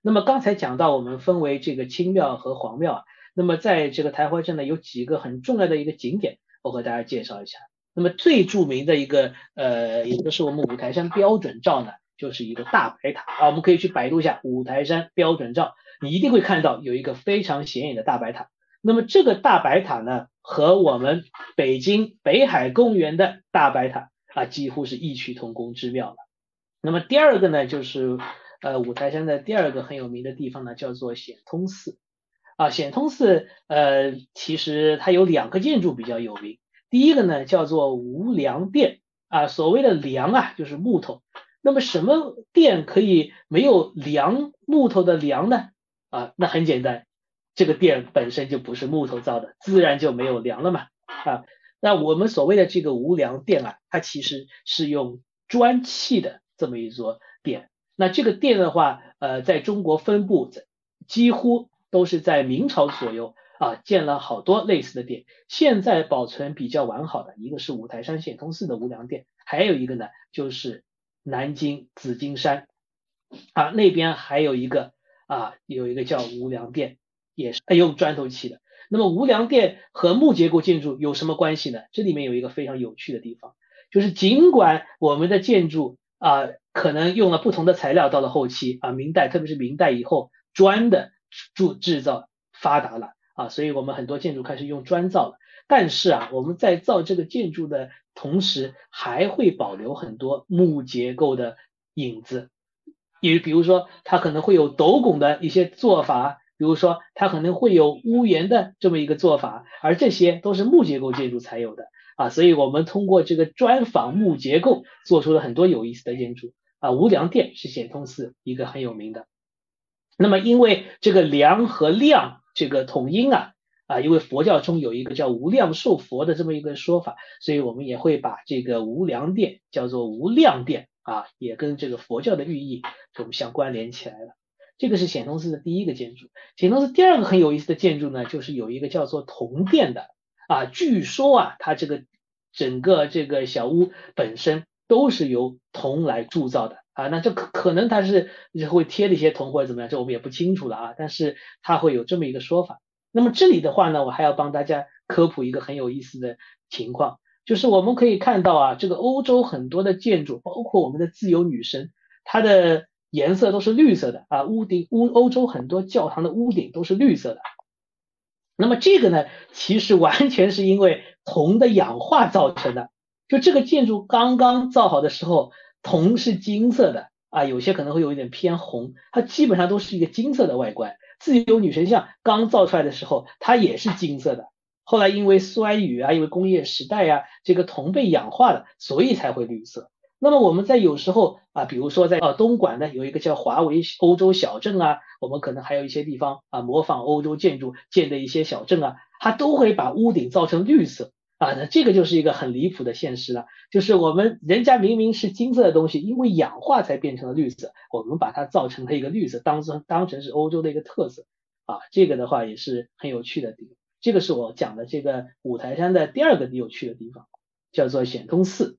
那么刚才讲到我们分为这个清庙和黄庙啊，那么在这个台怀镇呢有几个很重要的一个景点，我和大家介绍一下。那么最著名的一个呃，也就是我们五台山标准照呢，就是一个大白塔啊。我们可以去百度一下五台山标准照，你一定会看到有一个非常显眼的大白塔。那么这个大白塔呢，和我们北京北海公园的大白塔啊，几乎是异曲同工之妙了。那么第二个呢，就是呃五台山的第二个很有名的地方呢，叫做显通寺啊。显通寺呃，其实它有两个建筑比较有名。第一个呢叫做无梁殿啊，所谓的梁啊就是木头，那么什么殿可以没有梁木头的梁呢？啊，那很简单，这个殿本身就不是木头造的，自然就没有梁了嘛啊。那我们所谓的这个无梁殿啊，它其实是用砖砌的这么一座殿。那这个殿的话，呃，在中国分布在几乎都是在明朝左右。啊，建了好多类似的殿，现在保存比较完好的一个是五台山显通寺的无梁殿，还有一个呢就是南京紫金山，啊那边还有一个啊有一个叫无梁殿，也是用砖头砌的。那么无梁殿和木结构建筑有什么关系呢？这里面有一个非常有趣的地方，就是尽管我们的建筑啊可能用了不同的材料，到了后期啊明代特别是明代以后，砖的铸制造发达了。啊，所以我们很多建筑开始用砖造了，但是啊，我们在造这个建筑的同时，还会保留很多木结构的影子，也比如说它可能会有斗拱的一些做法，比如说它可能会有屋檐的这么一个做法，而这些都是木结构建筑才有的。啊，所以我们通过这个砖仿木结构做出了很多有意思的建筑。啊，无梁殿是显通寺一个很有名的，那么因为这个梁和亮。这个统音啊啊，因为佛教中有一个叫无量寿佛的这么一个说法，所以我们也会把这个无量殿叫做无量殿啊，也跟这个佛教的寓意我们相关联起来了。这个是显通寺的第一个建筑。显通寺第二个很有意思的建筑呢，就是有一个叫做铜殿的啊，据说啊，它这个整个这个小屋本身都是由铜来铸造的。啊，那这可可能它是会贴了一些铜或者怎么样，这我们也不清楚了啊。但是它会有这么一个说法。那么这里的话呢，我还要帮大家科普一个很有意思的情况，就是我们可以看到啊，这个欧洲很多的建筑，包括我们的自由女神，它的颜色都是绿色的啊。屋顶屋欧洲很多教堂的屋顶都是绿色的。那么这个呢，其实完全是因为铜的氧化造成的。就这个建筑刚刚造好的时候。铜是金色的啊，有些可能会有一点偏红，它基本上都是一个金色的外观。自由女神像刚造出来的时候，它也是金色的。后来因为衰雨啊，因为工业时代呀，这个铜被氧化了，所以才会绿色。那么我们在有时候啊，比如说在啊东莞呢，有一个叫华为欧洲小镇啊，我们可能还有一些地方啊，模仿欧洲建筑建的一些小镇啊，它都会把屋顶造成绿色。啊，那这个就是一个很离谱的现实了，就是我们人家明明是金色的东西，因为氧化才变成了绿色，我们把它造成了一个绿色，当成当成是欧洲的一个特色啊，这个的话也是很有趣的地方。这个是我讲的这个五台山的第二个有趣的地方，叫做显通寺。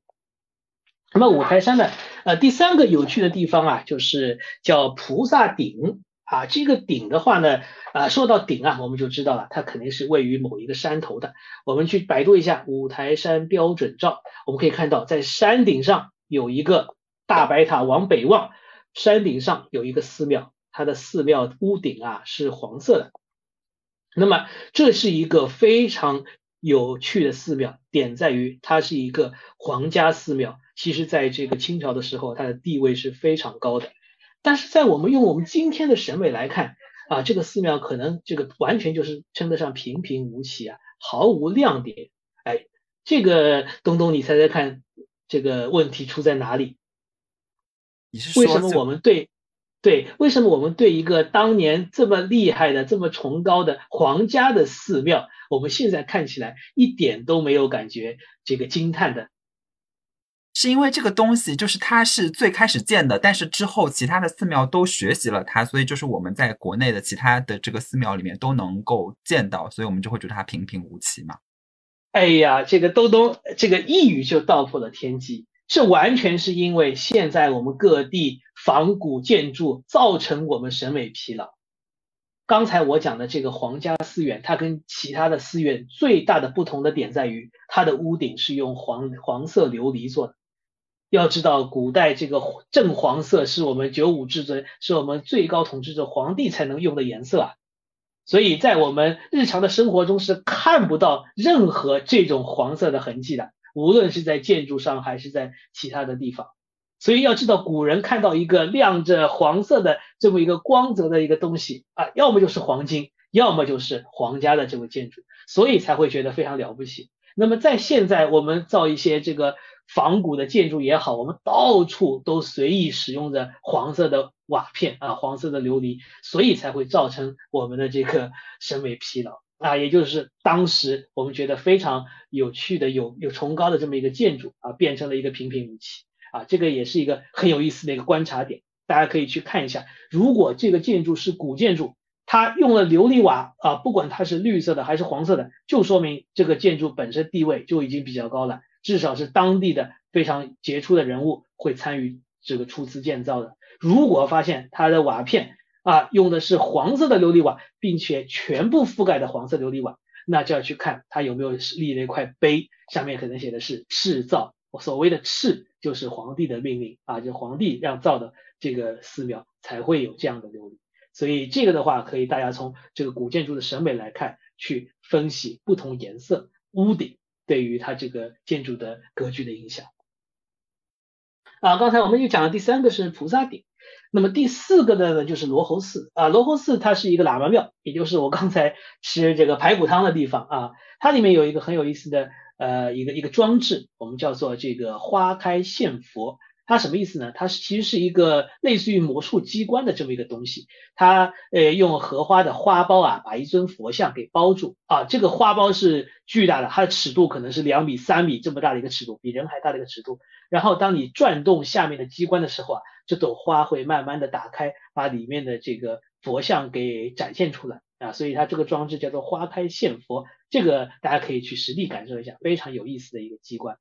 那么五台山的呃第三个有趣的地方啊，就是叫菩萨顶。啊，这个顶的话呢，啊，说到顶啊，我们就知道了，它肯定是位于某一个山头的。我们去百度一下五台山标准照，我们可以看到，在山顶上有一个大白塔，往北望，山顶上有一个寺庙，它的寺庙屋顶啊是黄色的。那么这是一个非常有趣的寺庙，点在于它是一个皇家寺庙，其实在这个清朝的时候，它的地位是非常高的。但是在我们用我们今天的审美来看啊，这个寺庙可能这个完全就是称得上平平无奇啊，毫无亮点。哎，这个东东，你猜猜看，这个问题出在哪里？你是为什么我们对对为什么我们对一个当年这么厉害的、这么崇高的皇家的寺庙，我们现在看起来一点都没有感觉这个惊叹的？是因为这个东西就是它是最开始建的，但是之后其他的寺庙都学习了它，所以就是我们在国内的其他的这个寺庙里面都能够见到，所以我们就会觉得它平平无奇嘛。哎呀，这个东东这个一语就道破了天机，这完全是因为现在我们各地仿古建筑造成我们审美疲劳。刚才我讲的这个皇家寺院，它跟其他的寺院最大的不同的点在于，它的屋顶是用黄黄色琉璃做的。要知道，古代这个正黄色是我们九五至尊，是我们最高统治者皇帝才能用的颜色啊。所以在我们日常的生活中是看不到任何这种黄色的痕迹的，无论是在建筑上还是在其他的地方。所以要知道，古人看到一个亮着黄色的这么一个光泽的一个东西啊，要么就是黄金，要么就是皇家的这个建筑，所以才会觉得非常了不起。那么在现在，我们造一些这个仿古的建筑也好，我们到处都随意使用着黄色的瓦片啊，黄色的琉璃，所以才会造成我们的这个审美疲劳啊。也就是当时我们觉得非常有趣的、有有崇高的这么一个建筑啊，变成了一个平平无奇啊。这个也是一个很有意思的一个观察点，大家可以去看一下。如果这个建筑是古建筑，它用了琉璃瓦啊，不管它是绿色的还是黄色的，就说明这个建筑本身地位就已经比较高了，至少是当地的非常杰出的人物会参与这个出资建造的。如果发现它的瓦片啊用的是黄色的琉璃瓦，并且全部覆盖的黄色琉璃瓦，那就要去看它有没有立了一块碑，上面可能写的是敕造，所谓的敕就是皇帝的命令啊，就皇帝让造的这个寺庙才会有这样的琉璃。所以这个的话，可以大家从这个古建筑的审美来看，去分析不同颜色屋顶对于它这个建筑的格局的影响。啊，刚才我们又讲了第三个是菩萨顶，那么第四个呢就是罗侯寺啊，罗侯寺它是一个喇嘛庙，也就是我刚才吃这个排骨汤的地方啊，它里面有一个很有意思的呃一个一个装置，我们叫做这个花开献佛。它什么意思呢？它是其实是一个类似于魔术机关的这么一个东西。它呃用荷花的花苞啊，把一尊佛像给包住啊。这个花苞是巨大的，它的尺度可能是两米、三米这么大的一个尺度，比人还大的一个尺度。然后当你转动下面的机关的时候啊，这朵花会慢慢的打开，把里面的这个佛像给展现出来啊。所以它这个装置叫做花开现佛，这个大家可以去实地感受一下，非常有意思的一个机关。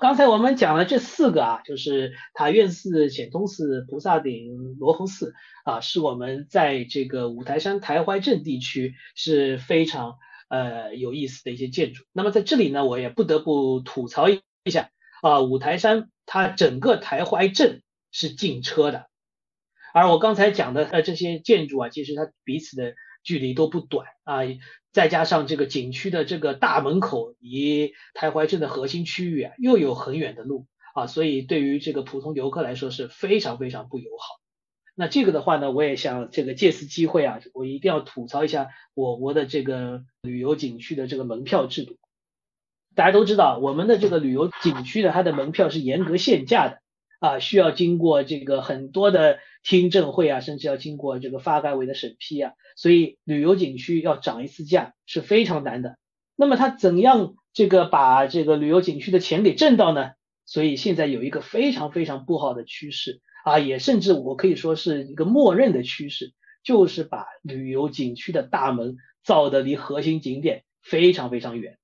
刚才我们讲了这四个啊，就是塔院寺、显通寺、菩萨顶、罗侯寺啊，是我们在这个五台山台怀镇地区是非常呃有意思的一些建筑。那么在这里呢，我也不得不吐槽一下啊，五台山它整个台怀镇是禁车的，而我刚才讲的呃这些建筑啊，其实它彼此的距离都不短啊。再加上这个景区的这个大门口离台怀镇的核心区域啊，又有很远的路啊，所以对于这个普通游客来说是非常非常不友好。那这个的话呢，我也想这个借此机会啊，我一定要吐槽一下我国的这个旅游景区的这个门票制度。大家都知道，我们的这个旅游景区的它的门票是严格限价的。啊，需要经过这个很多的听证会啊，甚至要经过这个发改委的审批啊，所以旅游景区要涨一次价是非常难的。那么他怎样这个把这个旅游景区的钱给挣到呢？所以现在有一个非常非常不好的趋势啊，也甚至我可以说是一个默认的趋势，就是把旅游景区的大门造的离核心景点非常非常远。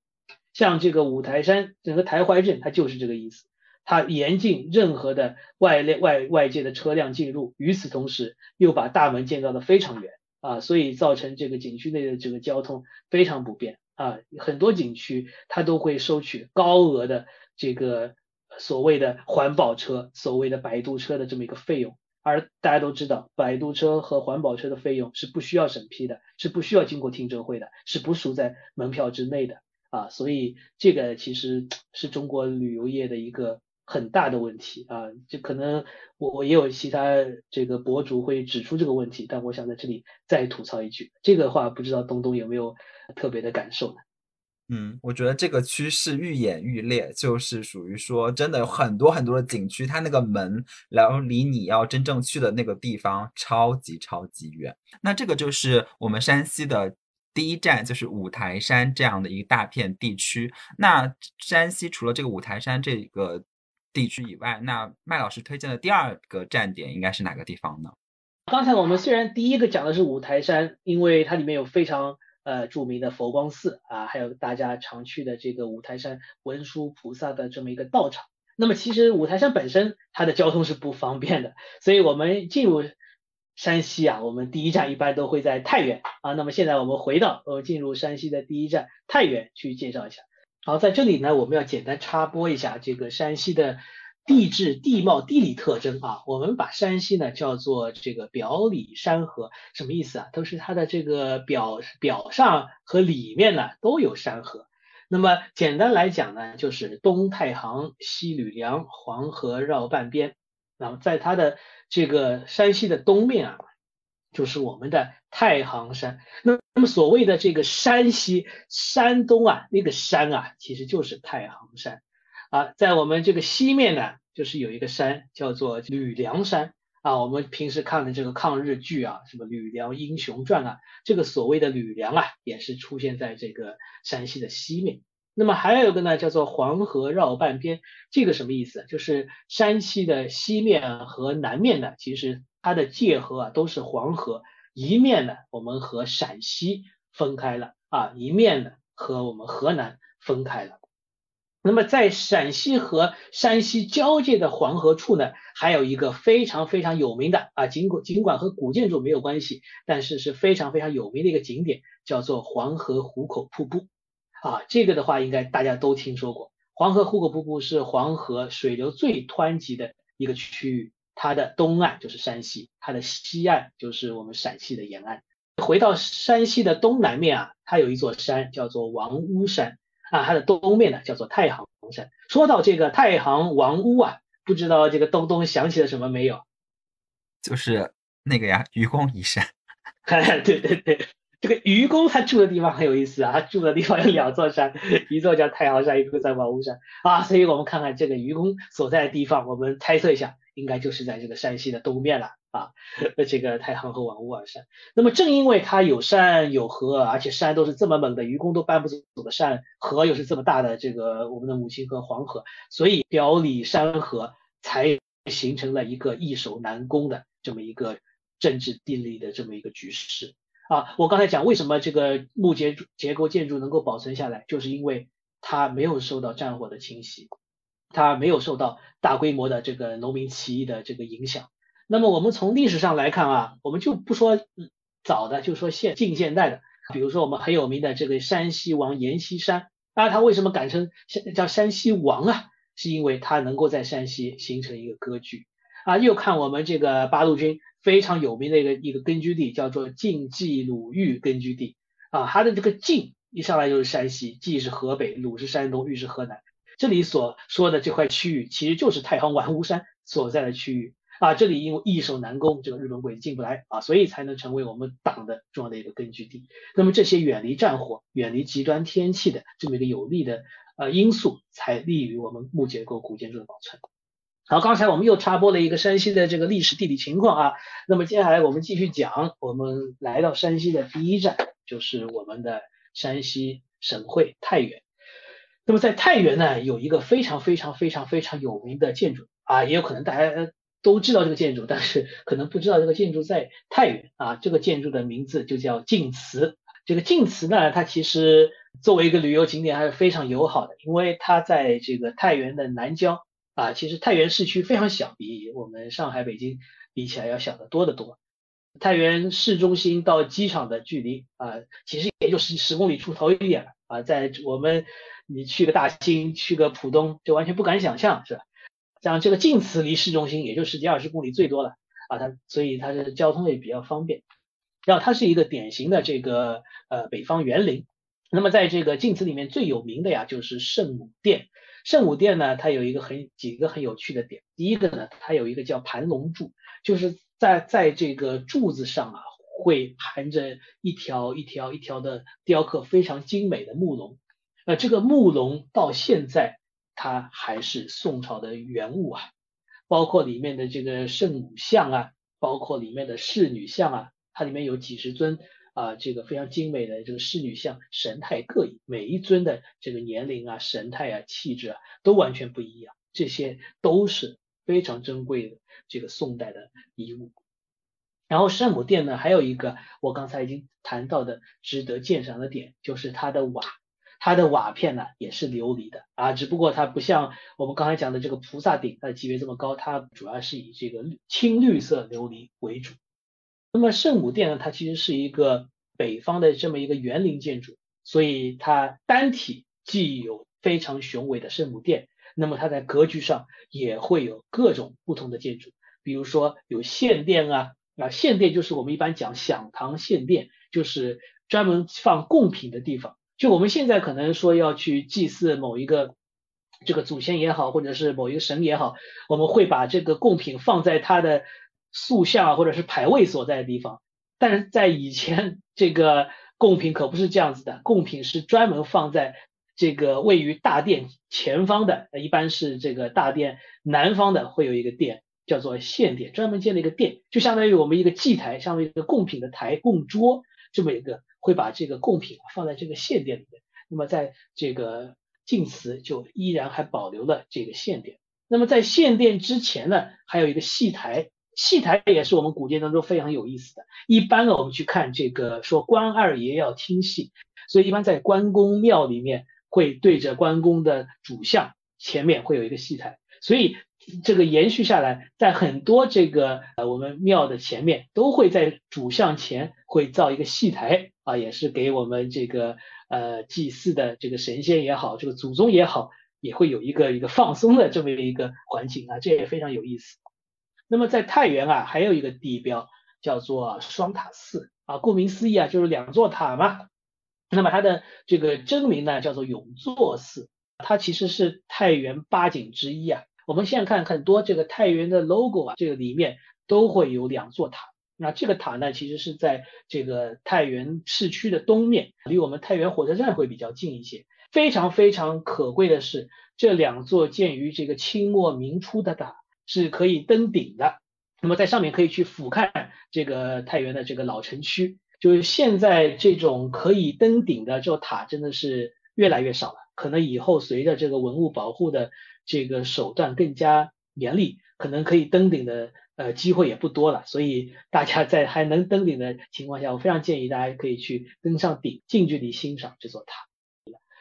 像这个五台山整个台怀镇，它就是这个意思。它严禁任何的外列外外界的车辆进入，与此同时又把大门建造的非常远啊，所以造成这个景区内的这个交通非常不便啊。很多景区它都会收取高额的这个所谓的环保车、所谓的摆渡车的这么一个费用，而大家都知道，摆渡车和环保车的费用是不需要审批的，是不需要经过听证会的，是不属在门票之内的啊。所以这个其实是中国旅游业的一个。很大的问题啊，就可能我我也有其他这个博主会指出这个问题，但我想在这里再吐槽一句，这个话不知道东东有没有特别的感受呢？嗯，我觉得这个趋势愈演愈烈，就是属于说真的有很多很多的景区，它那个门然后离你要真正去的那个地方超级超级远。那这个就是我们山西的第一站，就是五台山这样的一大片地区。那山西除了这个五台山这个。地区以外，那麦老师推荐的第二个站点应该是哪个地方呢？刚才我们虽然第一个讲的是五台山，因为它里面有非常呃著名的佛光寺啊，还有大家常去的这个五台山文殊菩萨的这么一个道场。那么其实五台山本身它的交通是不方便的，所以我们进入山西啊，我们第一站一般都会在太原啊。那么现在我们回到呃进入山西的第一站太原去介绍一下。好，在这里呢，我们要简单插播一下这个山西的地质、地貌、地理特征啊。我们把山西呢叫做这个表里山河，什么意思啊？都是它的这个表表上和里面呢都有山河。那么简单来讲呢，就是东太行，西吕梁，黄河绕半边。那么在它的这个山西的东面啊，就是我们的太行山。那那么所谓的这个山西、山东啊，那个山啊，其实就是太行山啊。在我们这个西面呢，就是有一个山叫做吕梁山啊。我们平时看的这个抗日剧啊，什么《吕梁英雄传》啊，这个所谓的吕梁啊，也是出现在这个山西的西面。那么还有一个呢，叫做黄河绕半边，这个什么意思？就是山西的西面和南面呢，其实它的界河啊都是黄河，一面呢我们和陕西分开了啊，一面呢和我们河南分开了。那么在陕西和山西交界的黄河处呢，还有一个非常非常有名的啊，尽管尽管和古建筑没有关系，但是是非常非常有名的一个景点，叫做黄河壶口瀑布。啊，这个的话应该大家都听说过。黄河壶口瀑布是黄河水流最湍急的一个区域，它的东岸就是山西，它的西岸就是我们陕西的延安。回到山西的东南面啊，它有一座山叫做王屋山啊，它的东面呢叫做太行山。说到这个太行王屋啊，不知道这个东东想起了什么没有？就是那个呀，愚公移山。对对对。这个愚公他住的地方很有意思啊，他住的地方有两座山，一座叫太行山，一座叫王屋山啊。所以我们看看这个愚公所在的地方，我们猜测一下，应该就是在这个山西的东面了啊。这个太行和王屋二山。那么正因为它有山有河，而且山都是这么猛的，愚公都搬不走的山，河又是这么大的，这个我们的母亲河黄河，所以表里山河才形成了一个易守难攻的这么一个政治地理的这么一个局势。啊，我刚才讲为什么这个木结结构建筑能够保存下来，就是因为它没有受到战火的侵袭，它没有受到大规模的这个农民起义的这个影响。那么我们从历史上来看啊，我们就不说早的，就说现近现代的，比如说我们很有名的这个山西王阎锡山，那他为什么敢称叫山西王啊？是因为他能够在山西形成一个割据啊。又看我们这个八路军。非常有名的一个一个根据地叫做晋冀鲁豫根据地啊，它的这个晋一上来就是山西，冀是河北，鲁是山东，豫是河南。这里所说的这块区域其实就是太行王屋山所在的区域啊。这里因为易守难攻，这个日本鬼子进不来啊，所以才能成为我们党的重要的一个根据地。那么这些远离战火、远离极端天气的这么一个有利的呃因素，才利于我们木结构古建筑的保存。好，刚才我们又插播了一个山西的这个历史地理情况啊，那么接下来我们继续讲，我们来到山西的第一站就是我们的山西省会太原。那么在太原呢，有一个非常非常非常非常有名的建筑啊，也有可能大家都知道这个建筑，但是可能不知道这个建筑在太原啊。这个建筑的名字就叫晋祠。这个晋祠呢，它其实作为一个旅游景点还是非常友好的，因为它在这个太原的南郊。啊，其实太原市区非常小，比我们上海、北京比起来要小得多得多。太原市中心到机场的距离啊，其实也就十十公里出头一点啊。在我们你去个大兴、去个浦东，就完全不敢想象，是吧？像这个晋祠离市中心也就十几二十公里最多了啊，它所以它的交通也比较方便。然后它是一个典型的这个呃北方园林。那么在这个晋祠里面最有名的呀，就是圣母殿。圣母殿呢，它有一个很几个很有趣的点。第一个呢，它有一个叫盘龙柱，就是在在这个柱子上啊，会盘着一条一条一条的雕刻非常精美的木龙。那，这个木龙到现在它还是宋朝的原物啊，包括里面的这个圣母像啊，包括里面的侍女像啊，它里面有几十尊。啊，这个非常精美的这个侍女像，神态各异，每一尊的这个年龄啊、神态啊、气质啊，都完全不一样。这些都是非常珍贵的这个宋代的遗物。然后圣母殿呢，还有一个我刚才已经谈到的值得鉴赏的点，就是它的瓦，它的瓦片呢也是琉璃的啊，只不过它不像我们刚才讲的这个菩萨顶，它的级别这么高，它主要是以这个青绿色琉璃为主。那么圣母殿呢，它其实是一个北方的这么一个园林建筑，所以它单体既有非常雄伟的圣母殿，那么它在格局上也会有各种不同的建筑，比如说有献殿啊，啊献殿就是我们一般讲享堂献殿，就是专门放贡品的地方。就我们现在可能说要去祭祀某一个这个祖先也好，或者是某一个神也好，我们会把这个贡品放在他的塑像或者是牌位所在的地方。但是在以前，这个贡品可不是这样子的，贡品是专门放在这个位于大殿前方的，一般是这个大殿南方的会有一个殿，叫做献殿，专门建了一个殿，就相当于我们一个祭台，相当于一个贡品的台、供桌这么一个。会把这个贡品放在这个献殿里面，那么在这个晋祠就依然还保留了这个献殿。那么在献殿之前呢，还有一个戏台，戏台也是我们古建当中非常有意思的。一般呢，我们去看这个说关二爷要听戏，所以一般在关公庙里面会对着关公的主像前面会有一个戏台，所以。这个延续下来，在很多这个呃我们庙的前面，都会在主像前会造一个戏台啊，也是给我们这个呃祭祀的这个神仙也好，这个祖宗也好，也会有一个一个放松的这么一个环境啊，这也非常有意思。那么在太原啊，还有一个地标叫做双塔寺啊，顾名思义啊，就是两座塔嘛。那么它的这个真名呢叫做永作寺，它其实是太原八景之一啊。我们现在看很多这个太原的 logo 啊，这个里面都会有两座塔。那这个塔呢，其实是在这个太原市区的东面，离我们太原火车站会比较近一些。非常非常可贵的是，这两座建于这个清末明初的塔是可以登顶的。那么在上面可以去俯瞰这个太原的这个老城区。就是现在这种可以登顶的这座塔真的是越来越少了。可能以后随着这个文物保护的这个手段更加严厉，可能可以登顶的呃机会也不多了。所以大家在还能登顶的情况下，我非常建议大家可以去登上顶，近距离欣赏这座塔。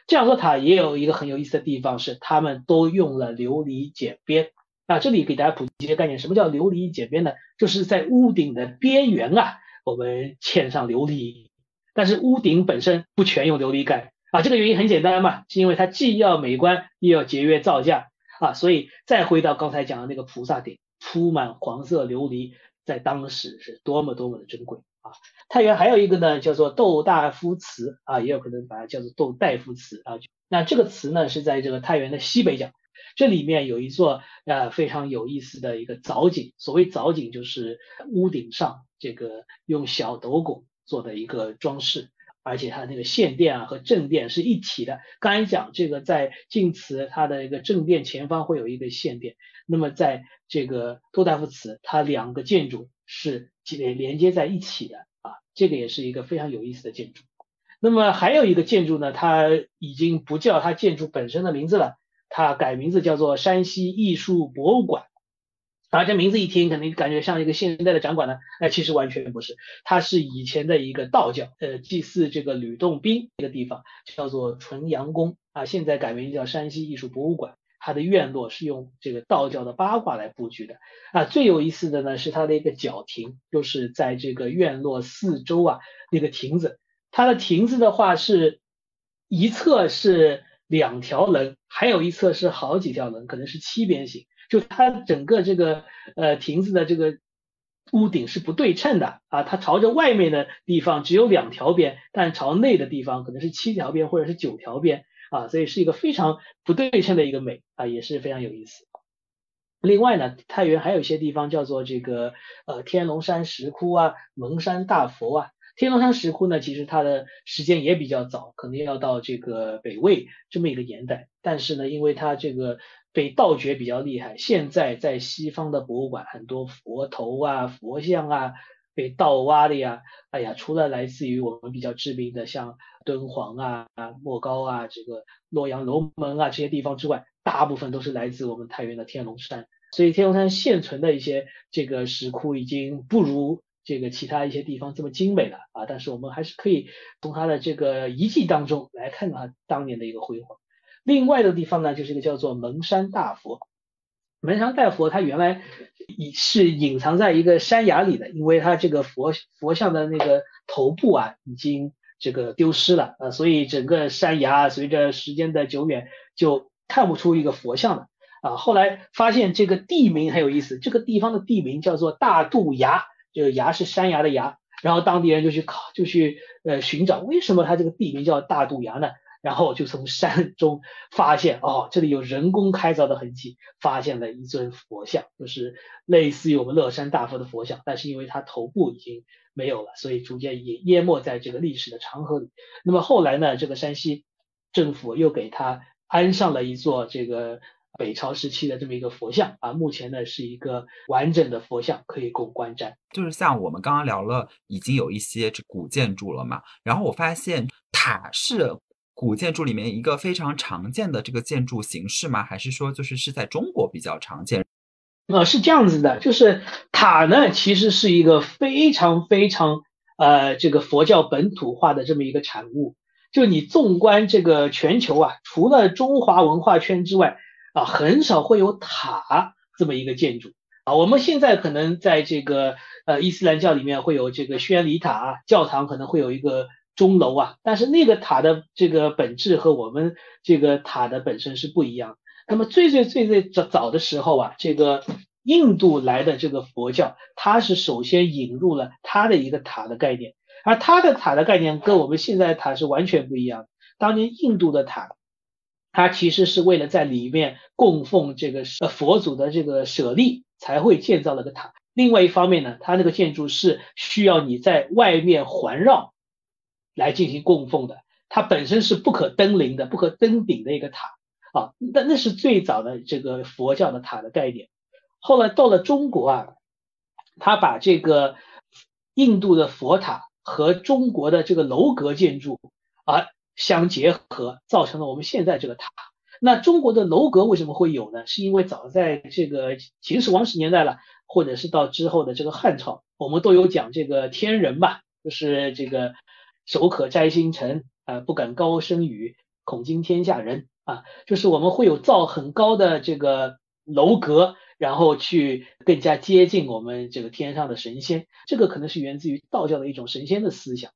这两座塔也有一个很有意思的地方，是他们都用了琉璃剪边。啊，这里给大家普及一个概念，什么叫琉璃剪边呢？就是在屋顶的边缘啊，我们嵌上琉璃，但是屋顶本身不全用琉璃盖。啊，这个原因很简单嘛，是因为它既要美观，又要节约造价啊，所以再回到刚才讲的那个菩萨顶，铺满黄色琉璃，在当时是多么多么的珍贵啊。太原还有一个呢，叫做窦大夫祠啊，也有可能把它叫做窦大夫祠啊。那这个祠呢，是在这个太原的西北角，这里面有一座呃非常有意思的一个藻井，所谓藻井就是屋顶上这个用小斗拱做的一个装饰。而且它那个线殿啊和正殿是一体的。刚才讲这个在晋祠，它的一个正殿前方会有一个线殿，那么在这个窦大夫祠，它两个建筑是连连接在一起的啊，这个也是一个非常有意思的建筑。那么还有一个建筑呢，它已经不叫它建筑本身的名字了，它改名字叫做山西艺术博物馆。啊，这名字一听，肯定感觉像一个现代的展馆呢。哎，其实完全不是，它是以前的一个道教，呃，祭祀这个吕洞宾一个地方，叫做纯阳宫啊。现在改名叫山西艺术博物馆。它的院落是用这个道教的八卦来布局的啊。最有意思的呢是它的一个角亭，就是在这个院落四周啊那个亭子，它的亭子的话是一侧是两条棱，还有一侧是好几条棱，可能是七边形。就它整个这个呃亭子的这个屋顶是不对称的啊，它朝着外面的地方只有两条边，但朝内的地方可能是七条边或者是九条边啊，所以是一个非常不对称的一个美啊，也是非常有意思。另外呢，太原还有一些地方叫做这个呃天龙山石窟啊、蒙山大佛啊。天龙山石窟呢，其实它的时间也比较早，可能要到这个北魏这么一个年代，但是呢，因为它这个。被盗掘比较厉害，现在在西方的博物馆，很多佛头啊、佛像啊被盗挖的呀。哎呀，除了来自于我们比较知名的像敦煌啊、莫高啊、这个洛阳龙门啊这些地方之外，大部分都是来自我们太原的天龙山。所以天龙山现存的一些这个石窟已经不如这个其他一些地方这么精美了啊，但是我们还是可以从它的这个遗迹当中来看到它当年的一个辉煌。另外的地方呢，就是一个叫做蒙山大佛。门山大佛它原来是隐藏在一个山崖里的，因为它这个佛佛像的那个头部啊已经这个丢失了啊，所以整个山崖随着时间的久远就看不出一个佛像了啊。后来发现这个地名很有意思，这个地方的地名叫做大渡崖，这个崖是山崖的崖，然后当地人就去考就去呃寻找为什么它这个地名叫大渡崖呢？然后就从山中发现，哦，这里有人工开凿的痕迹，发现了一尊佛像，就是类似于我们乐山大佛的佛像，但是因为它头部已经没有了，所以逐渐也淹没在这个历史的长河里。那么后来呢，这个山西政府又给它安上了一座这个北朝时期的这么一个佛像，啊，目前呢是一个完整的佛像，可以供观瞻。就是像我们刚刚聊了，已经有一些这古建筑了嘛，然后我发现塔是。古建筑里面一个非常常见的这个建筑形式吗？还是说就是是在中国比较常见？呃，是这样子的，就是塔呢，其实是一个非常非常呃这个佛教本土化的这么一个产物。就你纵观这个全球啊，除了中华文化圈之外啊，很少会有塔这么一个建筑啊。我们现在可能在这个呃伊斯兰教里面会有这个宣礼塔，教堂可能会有一个。钟楼啊，但是那个塔的这个本质和我们这个塔的本身是不一样。那么最最最最早早的时候啊，这个印度来的这个佛教，它是首先引入了它的一个塔的概念，而它的塔的概念跟我们现在塔是完全不一样。当年印度的塔，它其实是为了在里面供奉这个佛祖的这个舍利才会建造了个塔。另外一方面呢，它那个建筑是需要你在外面环绕。来进行供奉的，它本身是不可登临的、不可登顶的一个塔啊，那那是最早的这个佛教的塔的概念。后来到了中国啊，他把这个印度的佛塔和中国的这个楼阁建筑啊相结合，造成了我们现在这个塔。那中国的楼阁为什么会有呢？是因为早在这个秦始皇时年代了，或者是到之后的这个汉朝，我们都有讲这个天人嘛，就是这个。手可摘星辰，啊，不敢高声语，恐惊天下人。啊，就是我们会有造很高的这个楼阁，然后去更加接近我们这个天上的神仙。这个可能是源自于道教的一种神仙的思想，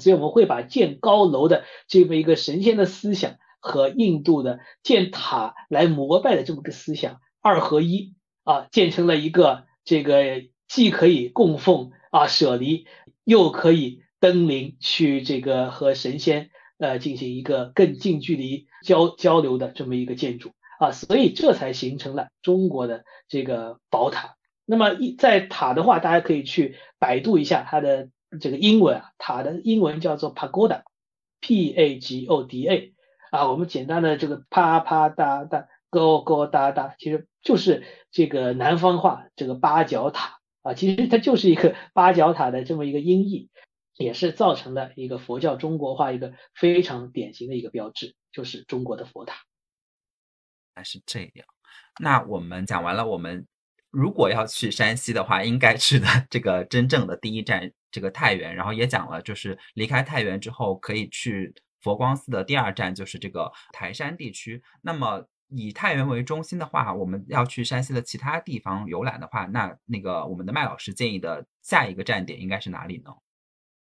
所以我们会把建高楼的这么一个神仙的思想和印度的建塔来膜拜的这么个思想二合一，啊，建成了一个这个既可以供奉啊舍离，又可以。登临去这个和神仙呃进行一个更近距离交交流的这么一个建筑啊，所以这才形成了中国的这个宝塔。那么一在塔的话，大家可以去百度一下它的这个英文啊，塔的英文叫做 pagoda，p a g o d a 啊，我们简单的这个啪啪哒哒勾勾哒哒，其实就是这个南方话这个八角塔啊，其实它就是一个八角塔的这么一个音译。也是造成了一个佛教中国化一个非常典型的一个标志，就是中国的佛塔。还是这样。那我们讲完了，我们如果要去山西的话，应该去的这个真正的第一站，这个太原。然后也讲了，就是离开太原之后，可以去佛光寺的第二站，就是这个台山地区。那么以太原为中心的话，我们要去山西的其他地方游览的话，那那个我们的麦老师建议的下一个站点应该是哪里呢？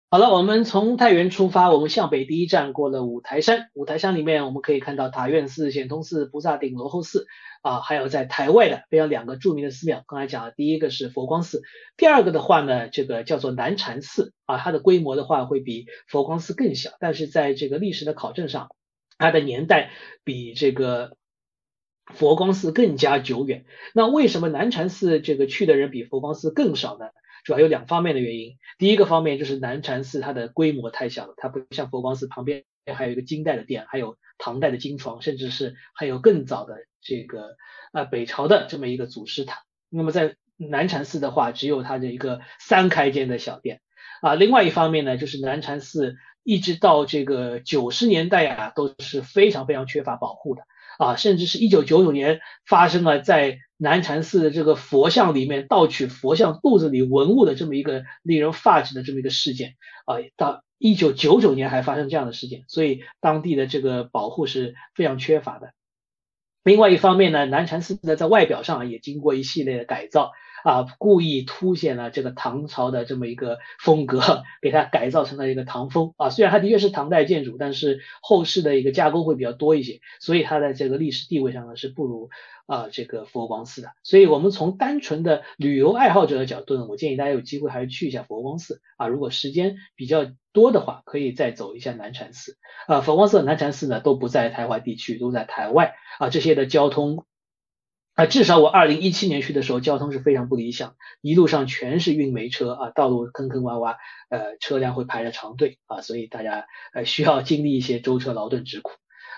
好了，我们从太原出发，我们向北第一站过了五台山。五台山里面我们可以看到塔院寺、显通寺、菩萨顶、罗侯寺啊，还有在台外的非常两个著名的寺庙。刚才讲了，第一个是佛光寺，第二个的话呢，这个叫做南禅寺啊，它的规模的话会比佛光寺更小，但是在这个历史的考证上，它的年代比这个佛光寺更加久远。那为什么南禅寺这个去的人比佛光寺更少呢？主要有两方面的原因，第一个方面就是南禅寺它的规模太小了，它不像佛光寺旁边还有一个金代的殿，还有唐代的金床，甚至是还有更早的这个呃北朝的这么一个祖师塔。那么在南禅寺的话，只有它的一个三开间的小殿啊。另外一方面呢，就是南禅寺一直到这个九十年代啊，都是非常非常缺乏保护的。啊，甚至是一九九九年发生了在南禅寺的这个佛像里面盗取佛像肚子里文物的这么一个令人发指的这么一个事件啊，到一九九九年还发生这样的事件，所以当地的这个保护是非常缺乏的。另外一方面呢，南禅寺呢在外表上也经过一系列的改造。啊，故意凸显了这个唐朝的这么一个风格，给它改造成了一个唐风啊。虽然它的确是唐代建筑，但是后世的一个加工会比较多一些，所以它在这个历史地位上呢是不如啊这个佛光寺的。所以我们从单纯的旅游爱好者的角度呢，我建议大家有机会还是去一下佛光寺啊。如果时间比较多的话，可以再走一下南禅寺啊。佛光寺、南禅寺呢都不在台湾地区，都在台外啊。这些的交通。啊，至少我二零一七年去的时候，交通是非常不理想，一路上全是运煤车啊，道路坑坑洼洼，呃，车辆会排着长队啊，所以大家呃需要经历一些舟车劳顿之苦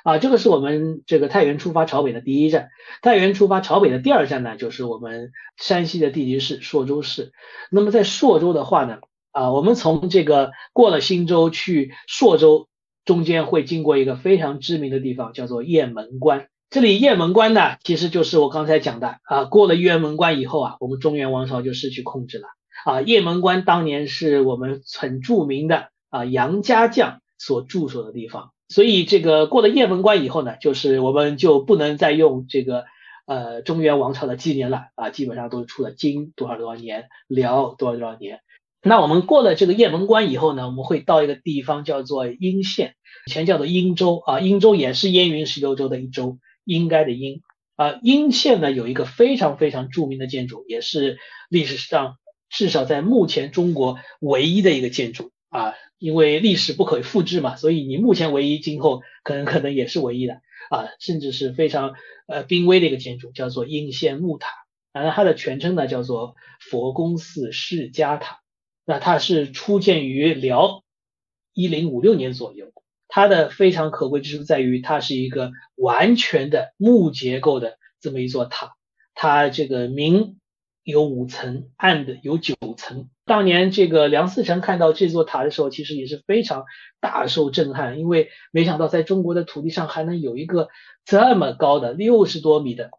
啊。这个是我们这个太原出发朝北的第一站，太原出发朝北的第二站呢，就是我们山西的地级市朔州市。那么在朔州的话呢，啊，我们从这个过了忻州去朔州，中间会经过一个非常知名的地方，叫做雁门关。这里雁门关呢，其实就是我刚才讲的啊，过了雁门关以后啊，我们中原王朝就失去控制了啊。雁门关当年是我们很著名的啊杨家将所驻守的地方，所以这个过了雁门关以后呢，就是我们就不能再用这个呃中原王朝的纪年了啊，基本上都是出了金多少多少年，辽多少多少年。那我们过了这个雁门关以后呢，我们会到一个地方叫做阴县，以前叫做殷州啊，殷州也是燕云十六州的一州。应该的应啊，应县呢有一个非常非常著名的建筑，也是历史上至少在目前中国唯一的一个建筑。啊，因为历史不可复制嘛，所以你目前唯一，今后可能可能也是唯一的。啊，甚至是非常呃濒危的一个建筑，叫做应县木塔，啊，它的全称呢叫做佛宫寺释迦塔，那它是初建于辽一零五六年左右。它的非常可贵之处在于，它是一个完全的木结构的这么一座塔。它这个明有五层，暗的有九层。当年这个梁思成看到这座塔的时候，其实也是非常大受震撼，因为没想到在中国的土地上还能有一个这么高的六十多米的。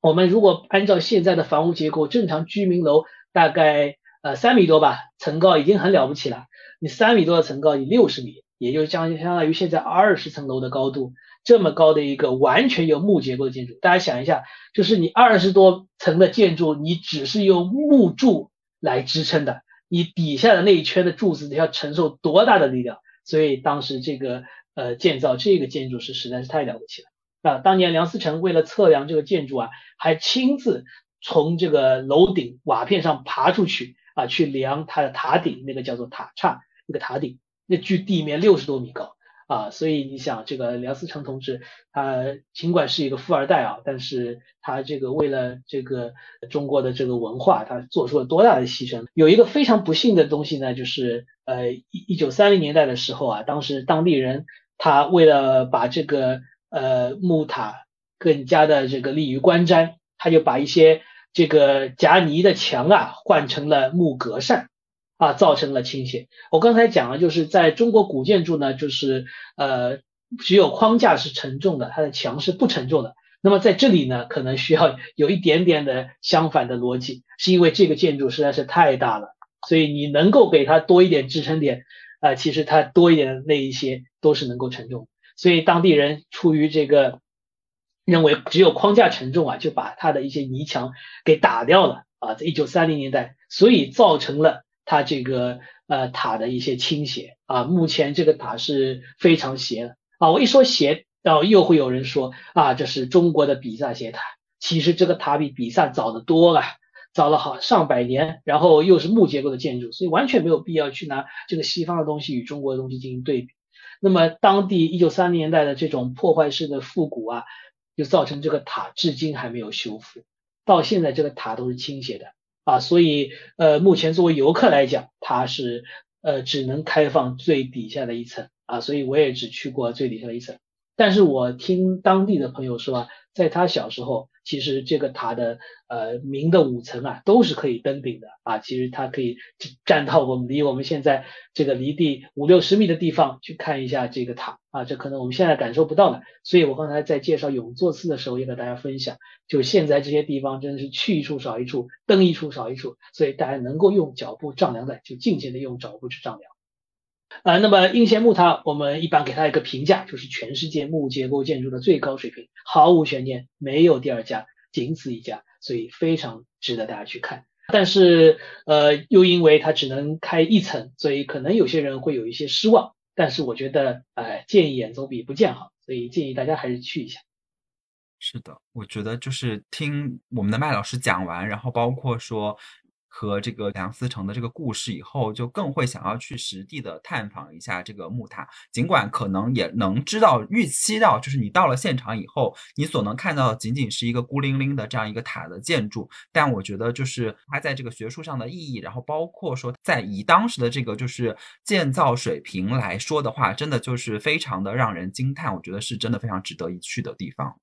我们如果按照现在的房屋结构，正常居民楼大概呃三米多吧，层高已经很了不起了。你三米多的层高，你六十米。也就相相当于现在二十层楼的高度，这么高的一个完全由木结构的建筑，大家想一下，就是你二十多层的建筑，你只是用木柱来支撑的，你底下的那一圈的柱子要承受多大的力量？所以当时这个呃建造这个建筑是实在是太了不起了啊！当年梁思成为了测量这个建筑啊，还亲自从这个楼顶瓦片上爬出去啊，去量它的塔顶，那个叫做塔刹，那个塔顶。那距地面六十多米高啊，所以你想，这个梁思成同志，他尽管是一个富二代啊，但是他这个为了这个中国的这个文化，他做出了多大的牺牲？有一个非常不幸的东西呢，就是呃一一九三零年代的时候啊，当时当地人他为了把这个呃木塔更加的这个利于观瞻，他就把一些这个夹泥的墙啊换成了木格扇。啊，造成了倾斜。我刚才讲了，就是在中国古建筑呢，就是呃，只有框架是承重的，它的墙是不承重的。那么在这里呢，可能需要有一点点的相反的逻辑，是因为这个建筑实在是太大了，所以你能够给它多一点支撑点，啊，其实它多一点的那一些都是能够承重。所以当地人出于这个认为只有框架承重啊，就把它的一些泥墙给打掉了啊，在一九三零年代，所以造成了。它这个呃塔的一些倾斜啊，目前这个塔是非常斜的啊。我一说斜，然后又会有人说啊，这是中国的比萨斜塔。其实这个塔比比萨早得多了，早了好上百年，然后又是木结构的建筑，所以完全没有必要去拿这个西方的东西与中国的东西进行对比。那么当地一九三零年代的这种破坏式的复古啊，就造成这个塔至今还没有修复，到现在这个塔都是倾斜的。啊，所以呃，目前作为游客来讲，它是呃只能开放最底下的一层啊，所以我也只去过最底下的一层。但是我听当地的朋友说啊，在他小时候，其实这个塔的呃明的五层啊都是可以登顶的啊，其实它可以站到我们离我们现在这个离地五六十米的地方去看一下这个塔啊，这可能我们现在感受不到的。所以我刚才在介绍永作寺的时候也和大家分享，就现在这些地方真的是去一处少一处，登一处少一处，所以大家能够用脚步丈量的就尽情的用脚步去丈量。呃，那么应县木塔，我们一般给它一个评价，就是全世界木结构建筑的最高水平，毫无悬念，没有第二家，仅此一家，所以非常值得大家去看。但是，呃，又因为它只能开一层，所以可能有些人会有一些失望。但是我觉得，呃，见一眼总比不见好，所以建议大家还是去一下。是的，我觉得就是听我们的麦老师讲完，然后包括说。和这个梁思成的这个故事以后，就更会想要去实地的探访一下这个木塔。尽管可能也能知道预期到，就是你到了现场以后，你所能看到的仅仅是一个孤零零的这样一个塔的建筑。但我觉得，就是它在这个学术上的意义，然后包括说，在以当时的这个就是建造水平来说的话，真的就是非常的让人惊叹。我觉得是真的非常值得一去的地方。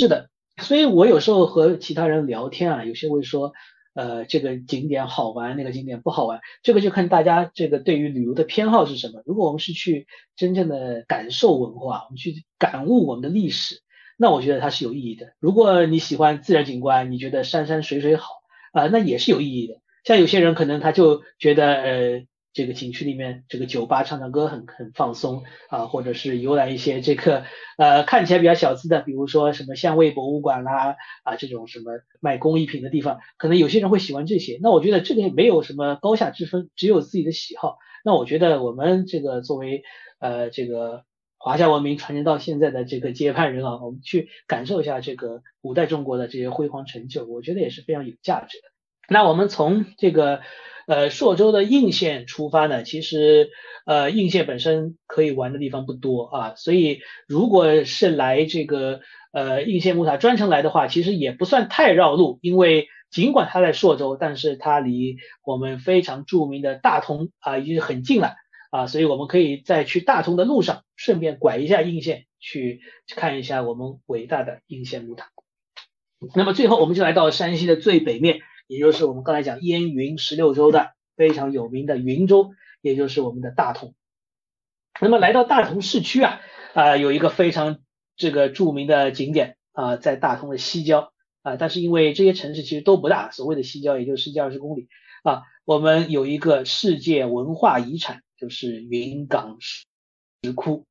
是的，所以我有时候和其他人聊天啊，有些会说。呃，这个景点好玩，那个景点不好玩，这个就看大家这个对于旅游的偏好是什么。如果我们是去真正的感受文化，我们去感悟我们的历史，那我觉得它是有意义的。如果你喜欢自然景观，你觉得山山水水好啊，那也是有意义的。像有些人可能他就觉得呃。这个景区里面，这个酒吧唱唱歌很很放松啊，或者是游览一些这个呃看起来比较小资的，比如说什么相位博物馆啦啊这种什么卖工艺品的地方，可能有些人会喜欢这些。那我觉得这个也没有什么高下之分，只有自己的喜好。那我觉得我们这个作为呃这个华夏文明传承到现在的这个接班人啊，我们去感受一下这个古代中国的这些辉煌成就，我觉得也是非常有价值的。那我们从这个。呃，朔州的应县出发呢，其实呃应县本身可以玩的地方不多啊，所以如果是来这个呃应县木塔专程来的话，其实也不算太绕路，因为尽管它在朔州，但是它离我们非常著名的大同啊已经很近了啊，所以我们可以在去大同的路上顺便拐一下应县去看一下我们伟大的应县木塔。那么最后我们就来到山西的最北面。也就是我们刚才讲燕云十六州的非常有名的云州，也就是我们的大同。那么来到大同市区啊，啊有一个非常这个著名的景点啊，在大同的西郊啊，但是因为这些城市其实都不大，所谓的西郊也就十几二十公里啊，我们有一个世界文化遗产，就是云冈石窟。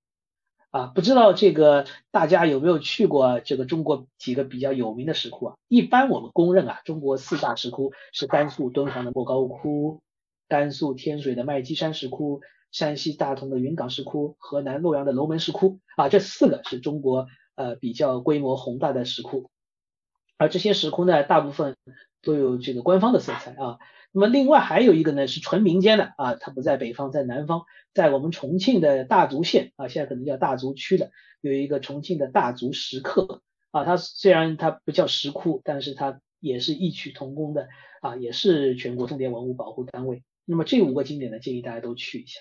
啊，不知道这个大家有没有去过这个中国几个比较有名的石窟啊？一般我们公认啊，中国四大石窟是甘肃敦煌的莫高窟、甘肃天水的麦积山石窟、山西大同的云冈石窟、河南洛阳的龙门石窟啊，这四个是中国呃比较规模宏大的石窟。而这些石窟呢，大部分都有这个官方的色彩啊。那么另外还有一个呢，是纯民间的啊，它不在北方，在南方，在我们重庆的大足县啊，现在可能叫大足区的，有一个重庆的大足石刻啊，它虽然它不叫石窟，但是它也是异曲同工的啊，也是全国重点文物保护单位。那么这五个景点呢，建议大家都去一下。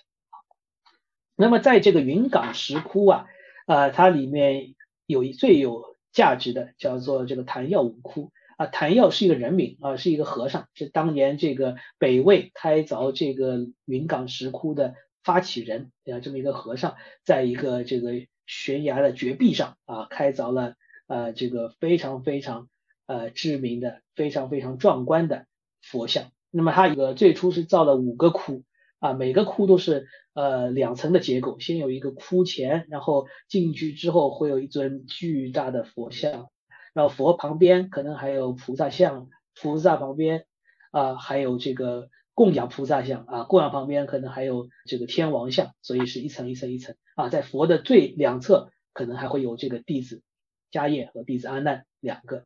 那么在这个云冈石窟啊，呃，它里面有一最有价值的叫做这个昙曜五窟。啊，谭耀是一个人名啊，是一个和尚，是当年这个北魏开凿这个云冈石窟的发起人啊，这么一个和尚，在一个这个悬崖的绝壁上啊，开凿了呃这个非常非常呃知名的、非常非常壮观的佛像。那么他一个最初是造了五个窟啊，每个窟都是呃两层的结构，先有一个窟前，然后进去之后会有一尊巨大的佛像。然后佛旁边可能还有菩萨像，菩萨旁边啊还有这个供养菩萨像啊，供养旁边可能还有这个天王像，所以是一层一层一层啊，在佛的最两侧可能还会有这个弟子迦叶和弟子阿难两个。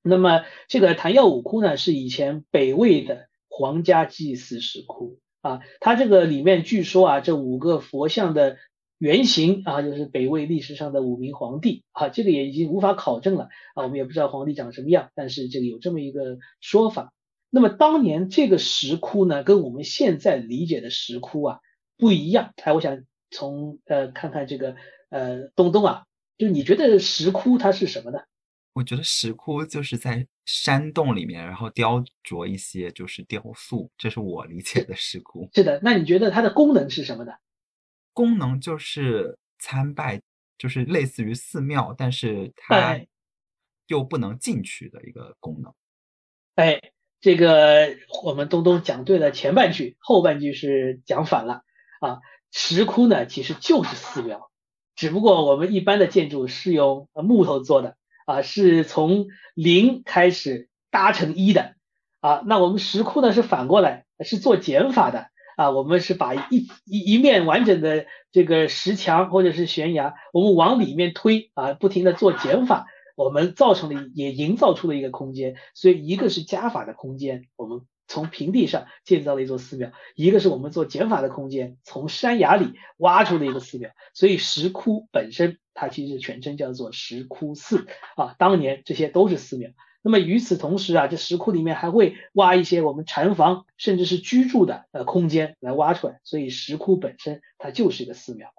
那么这个昙曜五窟呢，是以前北魏的皇家祭祀石窟啊，它这个里面据说啊，这五个佛像的。原型啊，就是北魏历史上的五名皇帝啊，这个也已经无法考证了啊，我们也不知道皇帝长什么样，但是这个有这么一个说法。那么当年这个石窟呢，跟我们现在理解的石窟啊不一样。哎，我想从呃看看这个呃东东啊，就你觉得石窟它是什么呢？我觉得石窟就是在山洞里面，然后雕琢一些就是雕塑，这是我理解的石窟。是的，那你觉得它的功能是什么呢？功能就是参拜，就是类似于寺庙，但是它又不能进去的一个功能。哎，这个我们东东讲对了前半句，后半句是讲反了啊，石窟呢其实就是寺庙，只不过我们一般的建筑是用木头做的啊，是从零开始搭成一的啊，那我们石窟呢是反过来，是做减法的啊，我们是把一一一面完整的这个石墙或者是悬崖，我们往里面推啊，不停的做减法。我们造成了也营造出了一个空间，所以一个是加法的空间，我们从平地上建造了一座寺庙；一个是我们做减法的空间，从山崖里挖出了一个寺庙。所以石窟本身它其实全称叫做石窟寺啊，当年这些都是寺庙。那么与此同时啊，这石窟里面还会挖一些我们禅房甚至是居住的呃空间来挖出来，所以石窟本身它就是一个寺庙。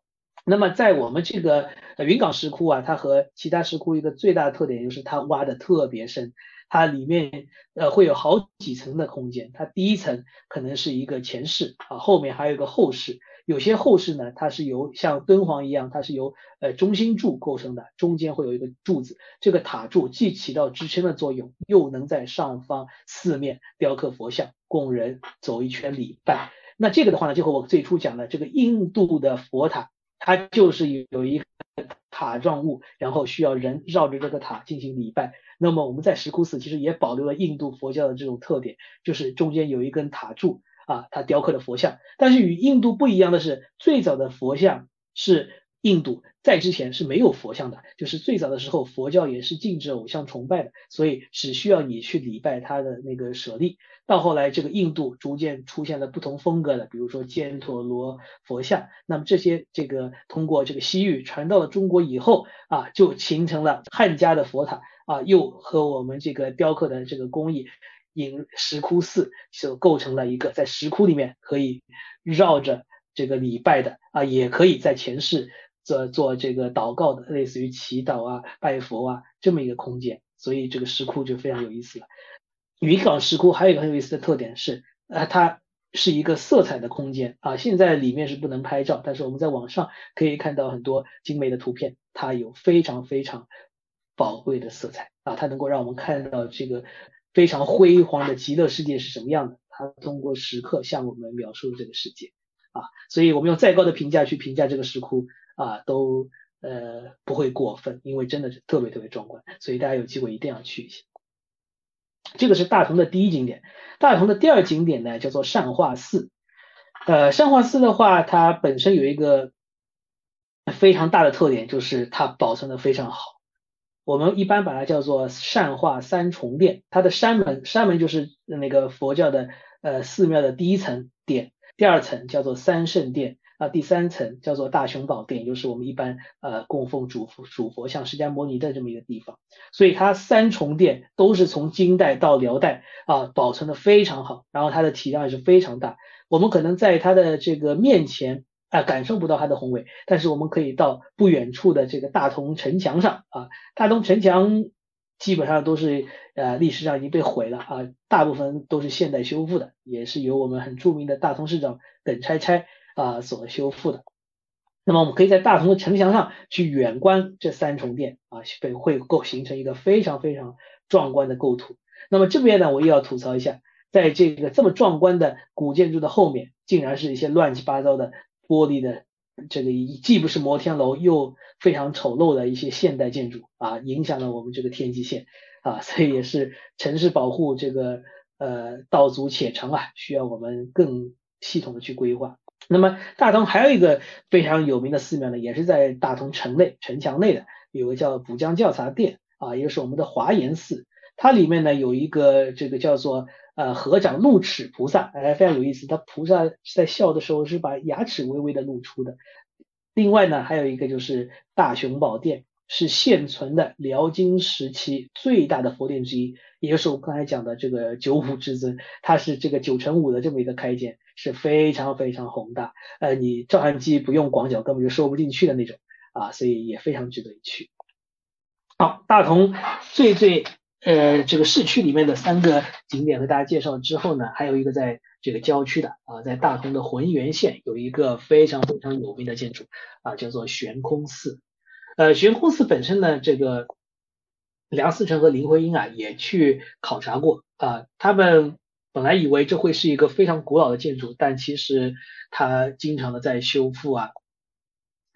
那么在我们这个云冈石窟啊，它和其他石窟一个最大的特点就是它挖的特别深，它里面呃会有好几层的空间，它第一层可能是一个前室啊，后面还有一个后室，有些后室呢它是由像敦煌一样，它是由呃中心柱构成的，中间会有一个柱子，这个塔柱既起到支撑的作用，又能在上方四面雕刻佛像，供人走一圈礼拜。那这个的话呢，就和我最初讲的这个印度的佛塔。它就是有有一 塔状物，然后需要人绕着这个塔进行礼拜。那么我们在石窟寺其实也保留了印度佛教的这种特点，就是中间有一根塔柱啊，它雕刻的佛像。但是与印度不一样的是，最早的佛像是。印度在之前是没有佛像的，就是最早的时候佛教也是禁止偶像崇拜的，所以只需要你去礼拜他的那个舍利。到后来这个印度逐渐出现了不同风格的，比如说犍陀罗佛像，那么这些这个通过这个西域传到了中国以后啊，就形成了汉家的佛塔啊，又和我们这个雕刻的这个工艺引石窟寺就构成了一个在石窟里面可以绕着这个礼拜的啊，也可以在前世。做做这个祷告的，类似于祈祷啊、拜佛啊这么一个空间，所以这个石窟就非常有意思了。云冈石窟还有一个很有意思的特点是，呃，它是一个色彩的空间啊。现在里面是不能拍照，但是我们在网上可以看到很多精美的图片，它有非常非常宝贵的色彩啊，它能够让我们看到这个非常辉煌的极乐世界是什么样的。它通过石刻向我们描述这个世界啊，所以我们用再高的评价去评价这个石窟。啊，都呃不会过分，因为真的是特别特别壮观，所以大家有机会一定要去一下。这个是大同的第一景点，大同的第二景点呢叫做善化寺。呃，善化寺的话，它本身有一个非常大的特点，就是它保存的非常好。我们一般把它叫做善化三重殿，它的山门，山门就是那个佛教的呃寺庙的第一层殿，第二层叫做三圣殿。啊，第三层叫做大雄宝殿，就是我们一般呃供奉主佛主佛像释迦牟尼的这么一个地方，所以它三重殿都是从金代到辽代啊保存的非常好，然后它的体量也是非常大，我们可能在它的这个面前啊感受不到它的宏伟，但是我们可以到不远处的这个大同城墙上啊，大同城墙基本上都是呃历史上已经被毁了啊，大部分都是现代修复的，也是由我们很著名的大同市长耿拆拆。啊，所修复的。那么我们可以在大同的城墙上去远观这三重殿啊，会会构形成一个非常非常壮观的构图。那么这边呢，我又要吐槽一下，在这个这么壮观的古建筑的后面，竟然是一些乱七八糟的玻璃的这个既不是摩天楼又非常丑陋的一些现代建筑啊，影响了我们这个天际线啊，所以也是城市保护这个呃道阻且长啊，需要我们更系统的去规划。那么大同还有一个非常有名的寺庙呢，也是在大同城内城墙内的，有个叫浦江教察殿啊，一个是我们的华严寺。它里面呢有一个这个叫做呃合掌露齿菩萨，哎，非常有意思。它菩萨在笑的时候是把牙齿微微的露出的。另外呢还有一个就是大雄宝殿，是现存的辽金时期最大的佛殿之一，也就是我刚才讲的这个九五至尊，它是这个九乘五的这么一个开间。是非常非常宏大，呃，你照相机不用广角根本就收不进去的那种啊，所以也非常值得一去。好，大同最最呃这个市区里面的三个景点和大家介绍之后呢，还有一个在这个郊区的啊，在大同的浑源县有一个非常非常有名的建筑啊，叫做悬空寺。呃，悬空寺本身呢，这个梁思成和林徽因啊也去考察过啊，他们。本来以为这会是一个非常古老的建筑，但其实它经常的在修复啊，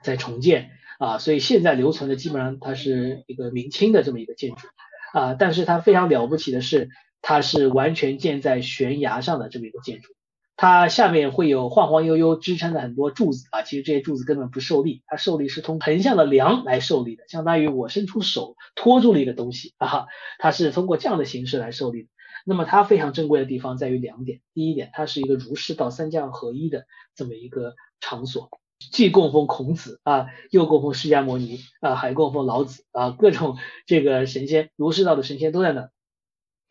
在重建啊，所以现在留存的基本上它是一个明清的这么一个建筑啊，但是它非常了不起的是，它是完全建在悬崖上的这么一个建筑。它下面会有晃晃悠悠支撑的很多柱子啊，其实这些柱子根本不受力，它受力是通横向的梁来受力的，相当于我伸出手托住了一个东西啊，它是通过这样的形式来受力。那么它非常珍贵的地方在于两点，第一点，它是一个儒释道三教合一的这么一个场所，既供奉孔子啊，又供奉释迦牟尼啊，还供奉老子啊，各种这个神仙，儒释道的神仙都在那。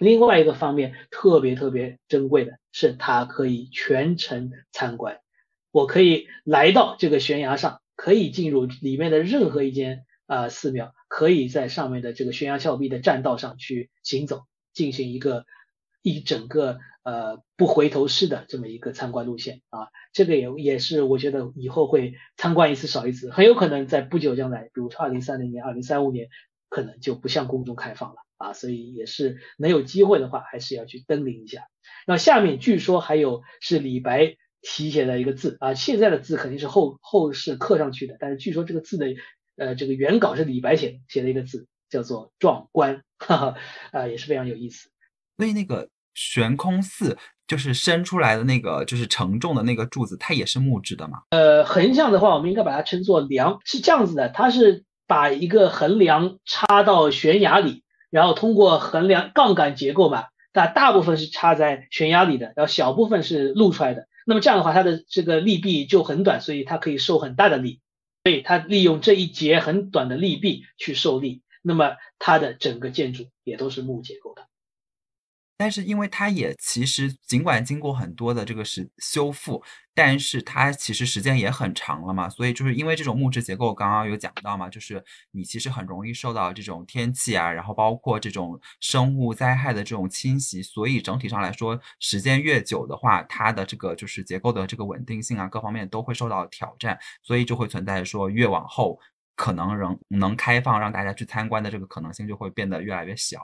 另外一个方面特别特别珍贵的是，它可以全程参观。我可以来到这个悬崖上，可以进入里面的任何一间啊寺庙，可以在上面的这个悬崖峭壁的栈道上去行走，进行一个一整个呃不回头式的这么一个参观路线啊。这个也也是我觉得以后会参观一次少一次，很有可能在不久将来，比如说二零三零年、二零三五年，可能就不向公众开放了。啊，所以也是能有机会的话，还是要去登临一下。那下面据说还有是李白题写的一个字啊，现在的字肯定是后后世刻上去的，但是据说这个字的呃这个原稿是李白写写的一个字，叫做壮观，哈哈，啊也是非常有意思。所以那个悬空寺就是伸出来的那个就是承重的那个柱子，它也是木质的嘛？呃，横向的话，我们应该把它称作梁，是这样子的，它是把一个横梁插到悬崖里。然后通过衡量杠杆结构嘛，但大部分是插在悬崖里的，然后小部分是露出来的。那么这样的话，它的这个力臂就很短，所以它可以受很大的力。所以它利用这一节很短的力臂去受力，那么它的整个建筑也都是木结构的。但是因为它也其实尽管经过很多的这个是修复，但是它其实时间也很长了嘛，所以就是因为这种木质结构，刚刚有讲到嘛，就是你其实很容易受到这种天气啊，然后包括这种生物灾害的这种侵袭，所以整体上来说，时间越久的话，它的这个就是结构的这个稳定性啊，各方面都会受到挑战，所以就会存在说越往后可能仍能开放让大家去参观的这个可能性就会变得越来越小。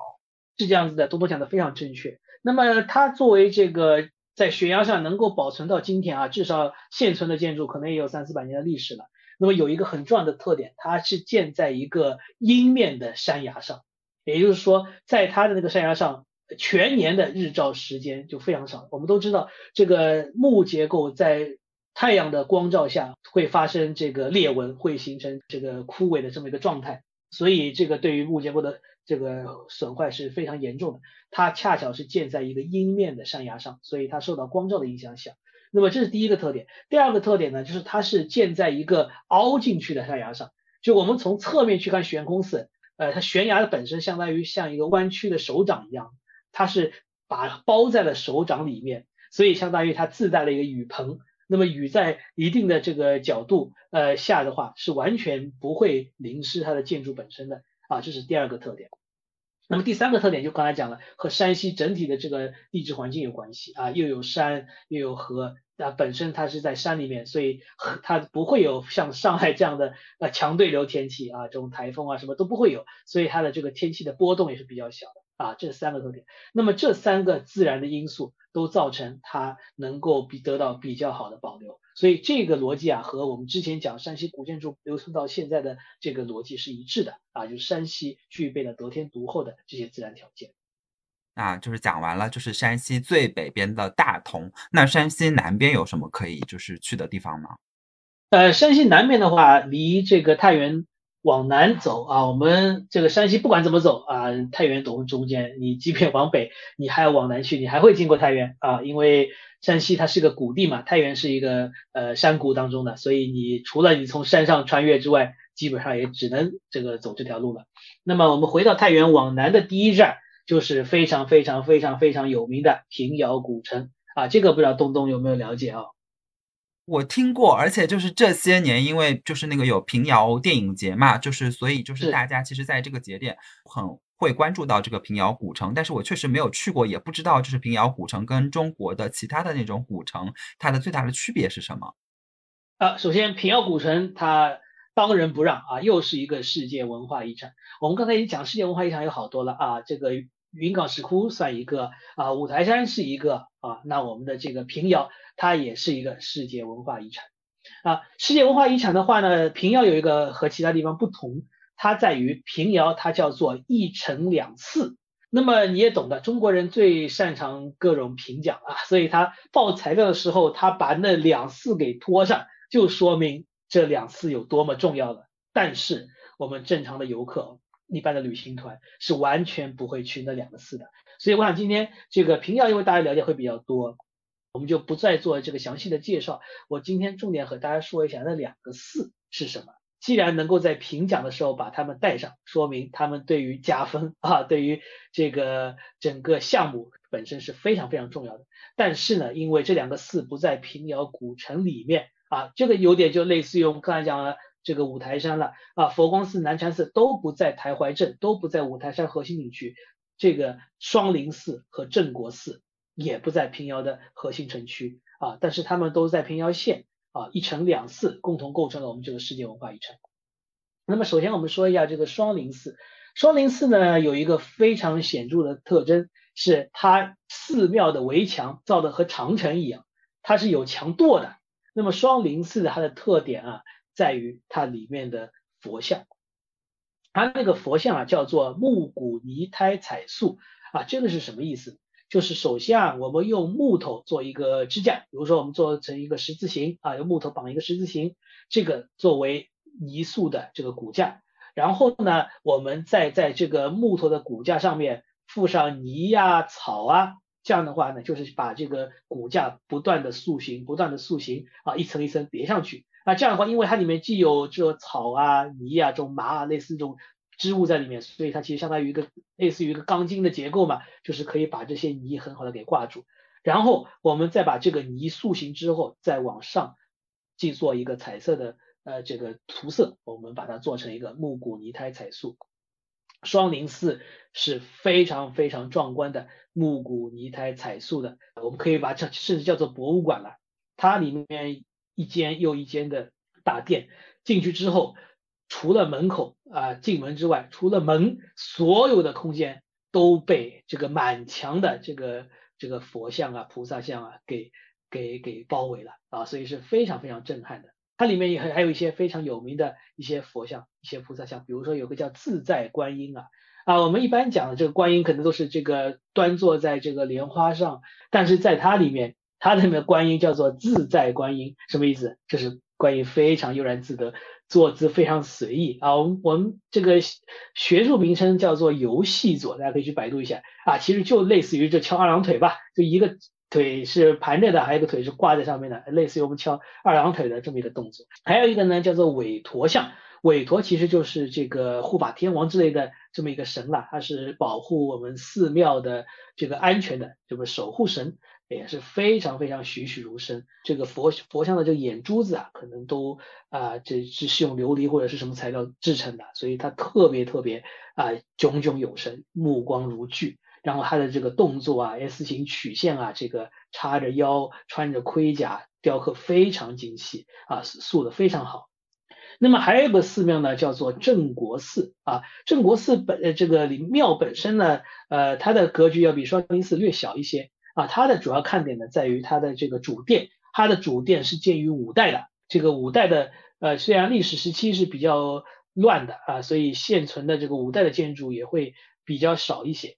是这样子的，多多讲的非常正确。那么它作为这个在悬崖上能够保存到今天啊，至少现存的建筑可能也有三四百年的历史了。那么有一个很重要的特点，它是建在一个阴面的山崖上，也就是说，在它的那个山崖上，全年的日照时间就非常少。我们都知道，这个木结构在太阳的光照下会发生这个裂纹，会形成这个枯萎的这么一个状态。所以这个对于木结构的这个损坏是非常严重的。它恰巧是建在一个阴面的山崖上，所以它受到光照的影响小。那么这是第一个特点。第二个特点呢，就是它是建在一个凹进去的山崖上。就我们从侧面去看悬空寺，呃，它悬崖的本身相当于像一个弯曲的手掌一样，它是把包在了手掌里面，所以相当于它自带了一个雨棚。那么雨在一定的这个角度呃下的话，是完全不会淋湿它的建筑本身的啊，这是第二个特点。那么第三个特点就刚才讲了，和山西整体的这个地质环境有关系啊，又有山又有河啊，本身它是在山里面，所以它不会有像上海这样的呃强对流天气啊，这种台风啊什么都不会有，所以它的这个天气的波动也是比较小的。啊，这三个特点，那么这三个自然的因素都造成它能够比得到比较好的保留，所以这个逻辑啊和我们之前讲山西古建筑留存到现在的这个逻辑是一致的啊，就是山西具备了得天独厚的这些自然条件。啊，就是讲完了，就是山西最北边的大同，那山西南边有什么可以就是去的地方吗？呃，山西南边的话，离这个太原。往南走啊，我们这个山西不管怎么走啊，太原懂中间，你即便往北，你还要往南去，你还会经过太原啊，因为山西它是个谷地嘛，太原是一个呃山谷当中的，所以你除了你从山上穿越之外，基本上也只能这个走这条路了。那么我们回到太原往南的第一站，就是非常非常非常非常有名的平遥古城啊，这个不知道东东有没有了解啊？我听过，而且就是这些年，因为就是那个有平遥电影节嘛，就是所以就是大家其实在这个节点很会关注到这个平遥古城，但是我确实没有去过，也不知道就是平遥古城跟中国的其他的那种古城，它的最大的区别是什么？呃，首先平遥古城它当仁不让啊，又是一个世界文化遗产。我们刚才已经讲世界文化遗产有好多了啊，这个云冈石窟算一个啊，五台山是一个。啊，那我们的这个平遥它也是一个世界文化遗产啊。世界文化遗产的话呢，平遥有一个和其他地方不同，它在于平遥它叫做一城两寺。那么你也懂得，中国人最擅长各种评奖啊，所以他报材料的时候，他把那两寺给拖上，就说明这两寺有多么重要了。但是我们正常的游客，一般的旅行团是完全不会去那两个寺的。所以我想今天这个平遥，因为大家了解会比较多，我们就不再做这个详细的介绍。我今天重点和大家说一下那两个寺是什么。既然能够在评奖的时候把他们带上，说明他们对于加分啊，对于这个整个项目本身是非常非常重要的。但是呢，因为这两个寺不在平遥古城里面啊，这个有点就类似于我们刚才讲的这个五台山了啊，佛光寺、南禅寺都不在台怀镇，都不在五台山核心景区，这个双林寺和镇国寺也不在平遥的核心城区啊，但是他们都在平遥县。啊，一城两寺共同构成了我们这个世界文化遗产。那么首先我们说一下这个双林寺。双林寺呢有一个非常显著的特征，是它寺庙的围墙造的和长城一样，它是有墙垛的。那么双林寺它的特点啊，在于它里面的佛像，它那个佛像啊叫做木骨泥胎彩塑啊，这个是什么意思？就是首先啊，我们用木头做一个支架，比如说我们做成一个十字形啊，用木头绑一个十字形，这个作为泥塑的这个骨架。然后呢，我们再在这个木头的骨架上面附上泥呀、草啊，这样的话呢，就是把这个骨架不断的塑形、不断的塑形啊，一层一层叠上去。那这样的话，因为它里面既有这草啊、泥啊、这种麻啊，类似这种。织物在里面，所以它其实相当于一个类似于一个钢筋的结构嘛，就是可以把这些泥很好的给挂住。然后我们再把这个泥塑形之后，再往上去做一个彩色的呃这个涂色，我们把它做成一个木骨泥胎彩塑。双林寺是非常非常壮观的木骨泥胎彩塑的，我们可以把这甚至叫做博物馆了。它里面一间又一间的大殿，进去之后。除了门口啊进门之外，除了门，所有的空间都被这个满墙的这个这个佛像啊、菩萨像啊给给给包围了啊，所以是非常非常震撼的。它里面也还还有一些非常有名的一些佛像、一些菩萨像，比如说有个叫自在观音啊啊，我们一般讲的这个观音可能都是这个端坐在这个莲花上，但是在它里面，它里面的观音叫做自在观音，什么意思？就是观音非常悠然自得。坐姿非常随意啊，我们我们这个学术名称叫做游戏坐，大家可以去百度一下啊，其实就类似于这翘二郎腿吧，就一个腿是盘着的，还有一个腿是挂在上面的，类似于我们翘二郎腿的这么一个动作。还有一个呢叫做韦陀像，韦陀其实就是这个护法天王之类的这么一个神了，它是保护我们寺庙的这个安全的这么守护神。也是非常非常栩栩如生，这个佛佛像的这个眼珠子啊，可能都啊，这这是用琉璃或者是什么材料制成的，所以它特别特别啊炯炯有神，目光如炬。然后它的这个动作啊，S 型曲线啊，这个叉着腰，穿着盔甲，雕刻非常精细啊，塑的非常好。那么还有一个寺庙呢，叫做镇国寺啊，镇国寺本呃这个庙本身呢，呃它的格局要比双林寺略小一些。啊，它的主要看点呢，在于它的这个主殿，它的主殿是建于五代的。这个五代的，呃，虽然历史时期是比较乱的啊，所以现存的这个五代的建筑也会比较少一些。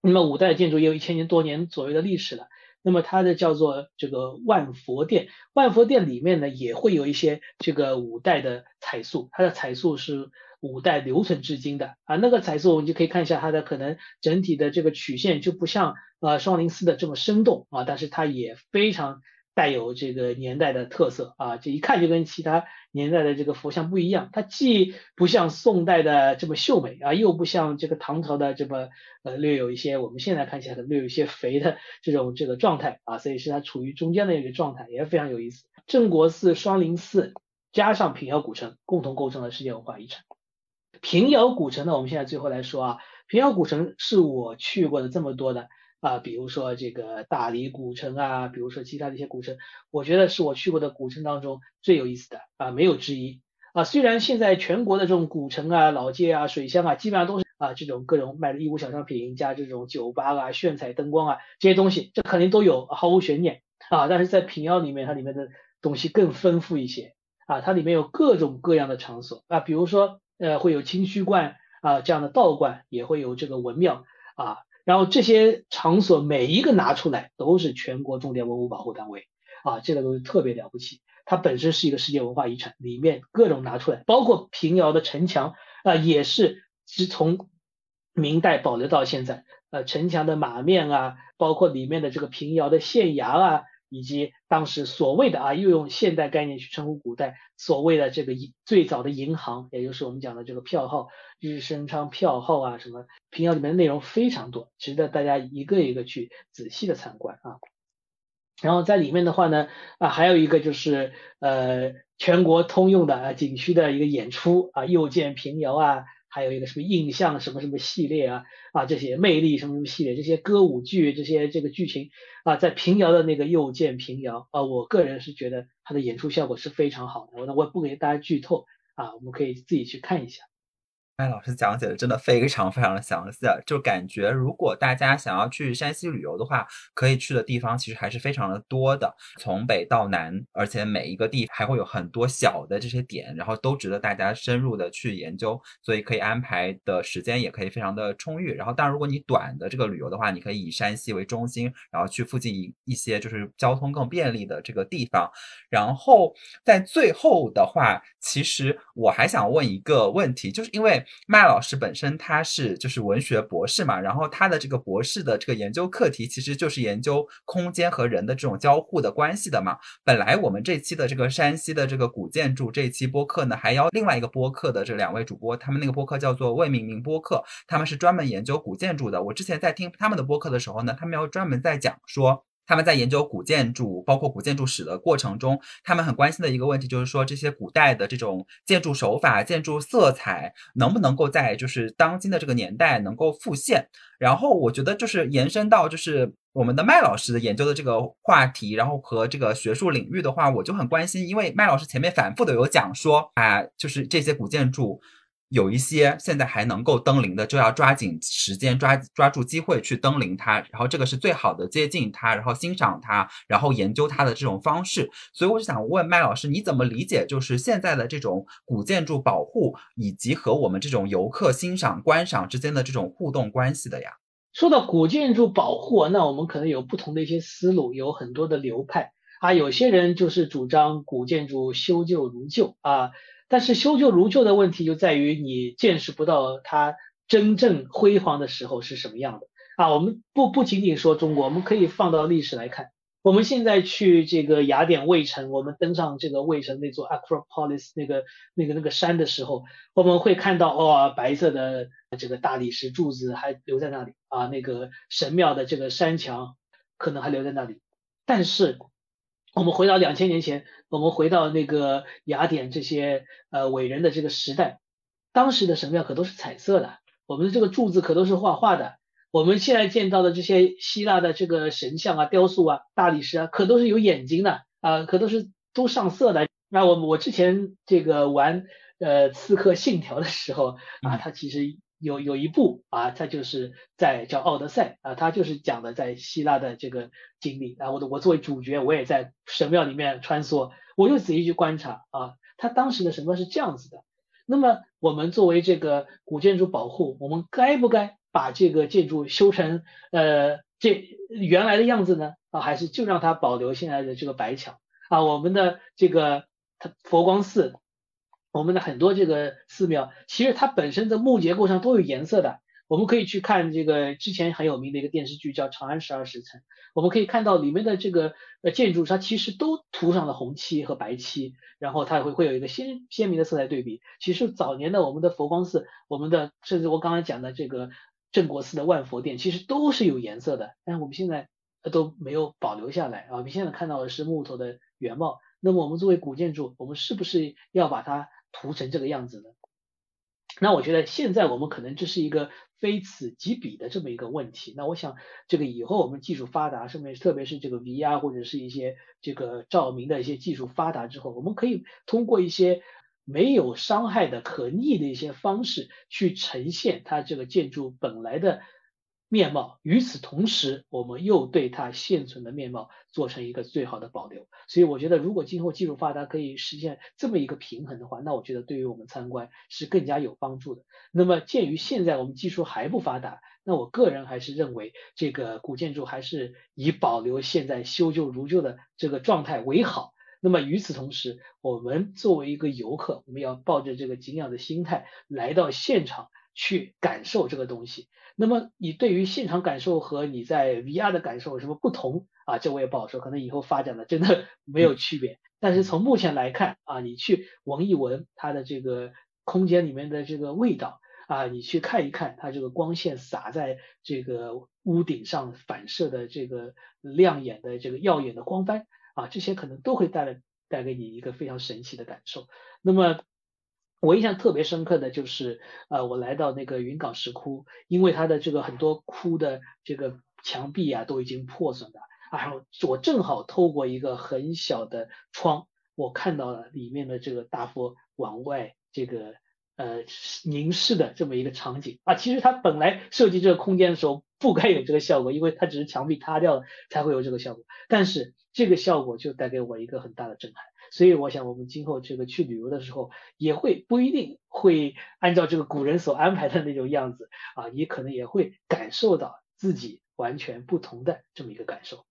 那么五代建筑也有一千年多年左右的历史了。那么它的叫做这个万佛殿，万佛殿里面呢也会有一些这个五代的彩塑，它的彩塑是。五代留存至今的啊，那个彩塑我们就可以看一下它的可能整体的这个曲线就不像呃双林寺的这么生动啊，但是它也非常带有这个年代的特色啊，这一看就跟其他年代的这个佛像不一样，它既不像宋代的这么秀美啊，又不像这个唐朝的这么呃略有一些我们现在看起来的略有一些肥的这种这个状态啊，所以是它处于中间的一个状态，也非常有意思。镇国寺、双林寺加上平遥古城，共同构成了世界文化遗产。平遥古城呢，我们现在最后来说啊，平遥古城是我去过的这么多的啊，比如说这个大理古城啊，比如说其他的一些古城，我觉得是我去过的古城当中最有意思的啊，没有之一啊。虽然现在全国的这种古城啊、老街啊、水乡啊，基本上都是。啊，这种各种卖的义乌小商品加这种酒吧啊、炫彩灯光啊这些东西，这肯定都有，毫无悬念啊。但是在平遥里面，它里面的东西更丰富一些啊，它里面有各种各样的场所啊，比如说呃会有清虚观啊这样的道观，也会有这个文庙啊，然后这些场所每一个拿出来都是全国重点文物保护单位啊，这个东西特别了不起。它本身是一个世界文化遗产，里面各种拿出来，包括平遥的城墙啊，也是是从明代保留到现在。呃，城墙的马面啊，包括里面的这个平遥的县衙啊，以及当时所谓的啊，又用现代概念去称呼古代所谓的这个最早的银行，也就是我们讲的这个票号，日升昌票号啊，什么平遥里面的内容非常多，值得大家一个一个去仔细的参观啊。然后在里面的话呢，啊，还有一个就是呃全国通用的啊景区的一个演出啊，又见平遥啊，还有一个什么印象什么什么系列啊啊这些魅力什么什么系列这些歌舞剧这些这个剧情啊，在平遥的那个又见平遥啊，我个人是觉得它的演出效果是非常好的，我我也不给大家剧透啊，我们可以自己去看一下。哎老师讲解的真的非常非常的详细，就感觉如果大家想要去山西旅游的话，可以去的地方其实还是非常的多的，从北到南，而且每一个地还会有很多小的这些点，然后都值得大家深入的去研究，所以可以安排的时间也可以非常的充裕。然后，当然如果你短的这个旅游的话，你可以以山西为中心，然后去附近一一些就是交通更便利的这个地方。然后在最后的话，其实我还想问一个问题，就是因为。麦老师本身他是就是文学博士嘛，然后他的这个博士的这个研究课题其实就是研究空间和人的这种交互的关系的嘛。本来我们这期的这个山西的这个古建筑这期播客呢，还邀另外一个播客的这两位主播，他们那个播客叫做未命名播客，他们是专门研究古建筑的。我之前在听他们的播客的时候呢，他们要专门在讲说。他们在研究古建筑，包括古建筑史的过程中，他们很关心的一个问题就是说，这些古代的这种建筑手法、建筑色彩能不能够在就是当今的这个年代能够复现。然后我觉得就是延伸到就是我们的麦老师的研究的这个话题，然后和这个学术领域的话，我就很关心，因为麦老师前面反复的有讲说啊，就是这些古建筑。有一些现在还能够登临的，就要抓紧时间抓抓住机会去登临它，然后这个是最好的接近它，然后欣赏它，然后研究它的这种方式。所以我就想问麦老师，你怎么理解就是现在的这种古建筑保护以及和我们这种游客欣赏观赏之间的这种互动关系的呀？说到古建筑保护，那我们可能有不同的一些思路，有很多的流派啊，有些人就是主张古建筑修旧如旧啊。但是修旧如旧的问题就在于你见识不到它真正辉煌的时候是什么样的啊！我们不不仅仅说中国，我们可以放到历史来看。我们现在去这个雅典卫城，我们登上这个卫城那座 Acropolis 那个那个那个山的时候，我们会看到哦，白色的这个大理石柱子还留在那里啊，那个神庙的这个山墙可能还留在那里，但是。我们回到两千年前，我们回到那个雅典这些呃伟人的这个时代，当时的神庙可都是彩色的，我们的这个柱子可都是画画的，我们现在见到的这些希腊的这个神像啊、雕塑啊、大理石啊，可都是有眼睛的啊，可都是都上色的。那我我之前这个玩呃刺客信条的时候啊，它其实。有有一部啊，它就是在叫《奥德赛》啊，它就是讲的在希腊的这个经历啊。我我作为主角，我也在神庙里面穿梭，我就仔细去观察啊，它当时的神庙是这样子的。那么我们作为这个古建筑保护，我们该不该把这个建筑修成呃这原来的样子呢？啊，还是就让它保留现在的这个白墙啊？我们的这个佛光寺。我们的很多这个寺庙，其实它本身的木结构上都有颜色的。我们可以去看这个之前很有名的一个电视剧叫《长安十二时辰》，我们可以看到里面的这个呃建筑，它其实都涂上了红漆和白漆，然后它会会有一个鲜鲜明的色彩对比。其实早年的我们的佛光寺，我们的甚至我刚才讲的这个镇国寺的万佛殿，其实都是有颜色的，但是我们现在都没有保留下来啊。我们现在看到的是木头的原貌。那么我们作为古建筑，我们是不是要把它？涂成这个样子的，那我觉得现在我们可能这是一个非此即彼的这么一个问题。那我想这个以后我们技术发达，上面特别是这个 VR 或者是一些这个照明的一些技术发达之后，我们可以通过一些没有伤害的可逆的一些方式去呈现它这个建筑本来的面貌。与此同时，我们又对它现存的面貌做成一个最好的保留。所以，我觉得如果今后技术发达可以实现这么一个平衡的话，那我觉得对于我们参观是更加有帮助的。那么，鉴于现在我们技术还不发达，那我个人还是认为这个古建筑还是以保留现在修旧如旧的这个状态为好。那么与此同时，我们作为一个游客，我们要抱着这个敬仰的心态来到现场去感受这个东西。那么你对于现场感受和你在 VR 的感受有什么不同啊？这我也不好说，可能以后发展的真的 没有区别。但是从目前来看啊，你去闻一闻它的这个空间里面的这个味道啊，你去看一看它这个光线洒在这个屋顶上反射的这个亮眼的这个耀眼的光斑。啊，这些可能都会带来带给你一个非常神奇的感受。那么我印象特别深刻的就是，呃，我来到那个云冈石窟，因为它的这个很多窟的这个墙壁啊都已经破损了，然后我正好透过一个很小的窗，我看到了里面的这个大佛往外这个呃凝视的这么一个场景啊。其实它本来设计这个空间的时候不该有这个效果，因为它只是墙壁塌掉了才会有这个效果，但是。这个效果就带给我一个很大的震撼，所以我想我们今后这个去旅游的时候，也会不一定会按照这个古人所安排的那种样子啊，你可能也会感受到自己完全不同的这么一个感受。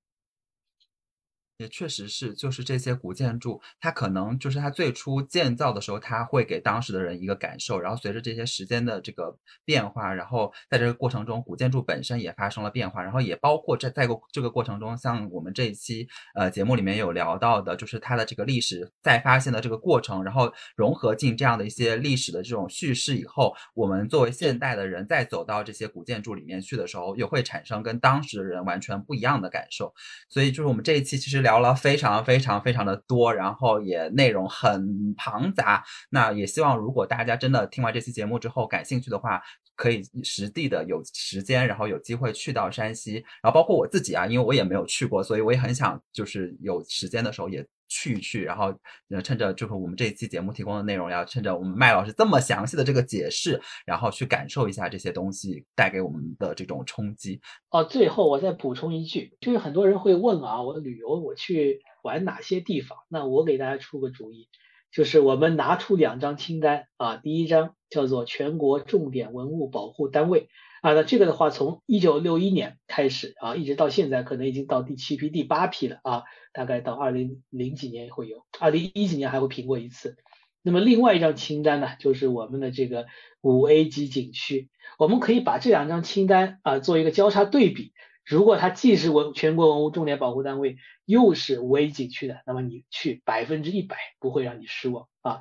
也确实是，就是这些古建筑，它可能就是它最初建造的时候，它会给当时的人一个感受，然后随着这些时间的这个变化，然后在这个过程中，古建筑本身也发生了变化，然后也包括在在个这个过程中，像我们这一期呃节目里面有聊到的，就是它的这个历史再发现的这个过程，然后融合进这样的一些历史的这种叙事以后，我们作为现代的人再走到这些古建筑里面去的时候，又会产生跟当时的人完全不一样的感受，所以就是我们这一期其实聊。聊了非常非常非常的多，然后也内容很庞杂。那也希望如果大家真的听完这期节目之后感兴趣的话，可以实地的有时间，然后有机会去到山西。然后包括我自己啊，因为我也没有去过，所以我也很想就是有时间的时候也。去去，然后呃，趁着就是我们这一期节目提供的内容，要趁着我们麦老师这么详细的这个解释，然后去感受一下这些东西带给我们的这种冲击。哦，最后我再补充一句，就是很多人会问啊，我旅游我去玩哪些地方？那我给大家出个主意，就是我们拿出两张清单啊，第一张叫做全国重点文物保护单位。啊，那这个的话，从一九六一年开始啊，一直到现在，可能已经到第七批、第八批了啊，大概到二零零几年会有，二零一几年还会评过一次。那么另外一张清单呢，就是我们的这个五 A 级景区，我们可以把这两张清单啊做一个交叉对比。如果它既是文全国文物重点保护单位，又是五 A 景区的，那么你去百分之一百不会让你失望啊。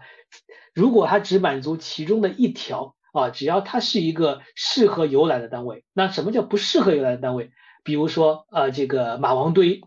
如果它只满足其中的一条。啊，只要它是一个适合游览的单位，那什么叫不适合游览的单位？比如说，呃，这个马王堆，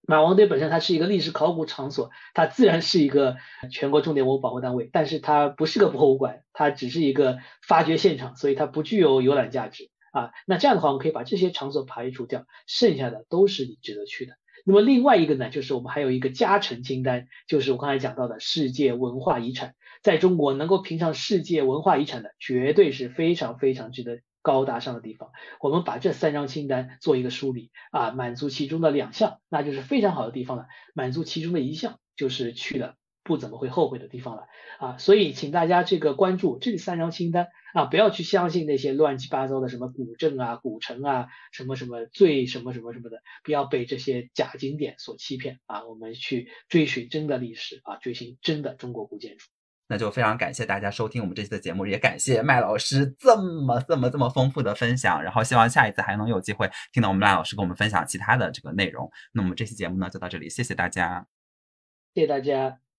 马王堆本身它是一个历史考古场所，它自然是一个全国重点文物保护单位，但是它不是个博物馆，它只是一个发掘现场，所以它不具有游览价值啊。那这样的话，我们可以把这些场所排除掉，剩下的都是你值得去的。那么另外一个呢，就是我们还有一个加成清单，就是我刚才讲到的世界文化遗产，在中国能够评上世界文化遗产的，绝对是非常非常值得高大上的地方。我们把这三张清单做一个梳理啊，满足其中的两项，那就是非常好的地方了；满足其中的一项，就是去了不怎么会后悔的地方了啊。所以请大家这个关注这三张清单。啊，不要去相信那些乱七八糟的什么古镇啊、古城啊、什么什么最什么什么什么的，不要被这些假景点所欺骗啊！我们去追寻真的历史啊，追寻真的中国古建筑。那就非常感谢大家收听我们这期的节目，也感谢麦老师这么这么这么丰富的分享。然后希望下一次还能有机会听到我们麦老师跟我们分享其他的这个内容。那我们这期节目呢就到这里，谢谢大家，谢谢大家。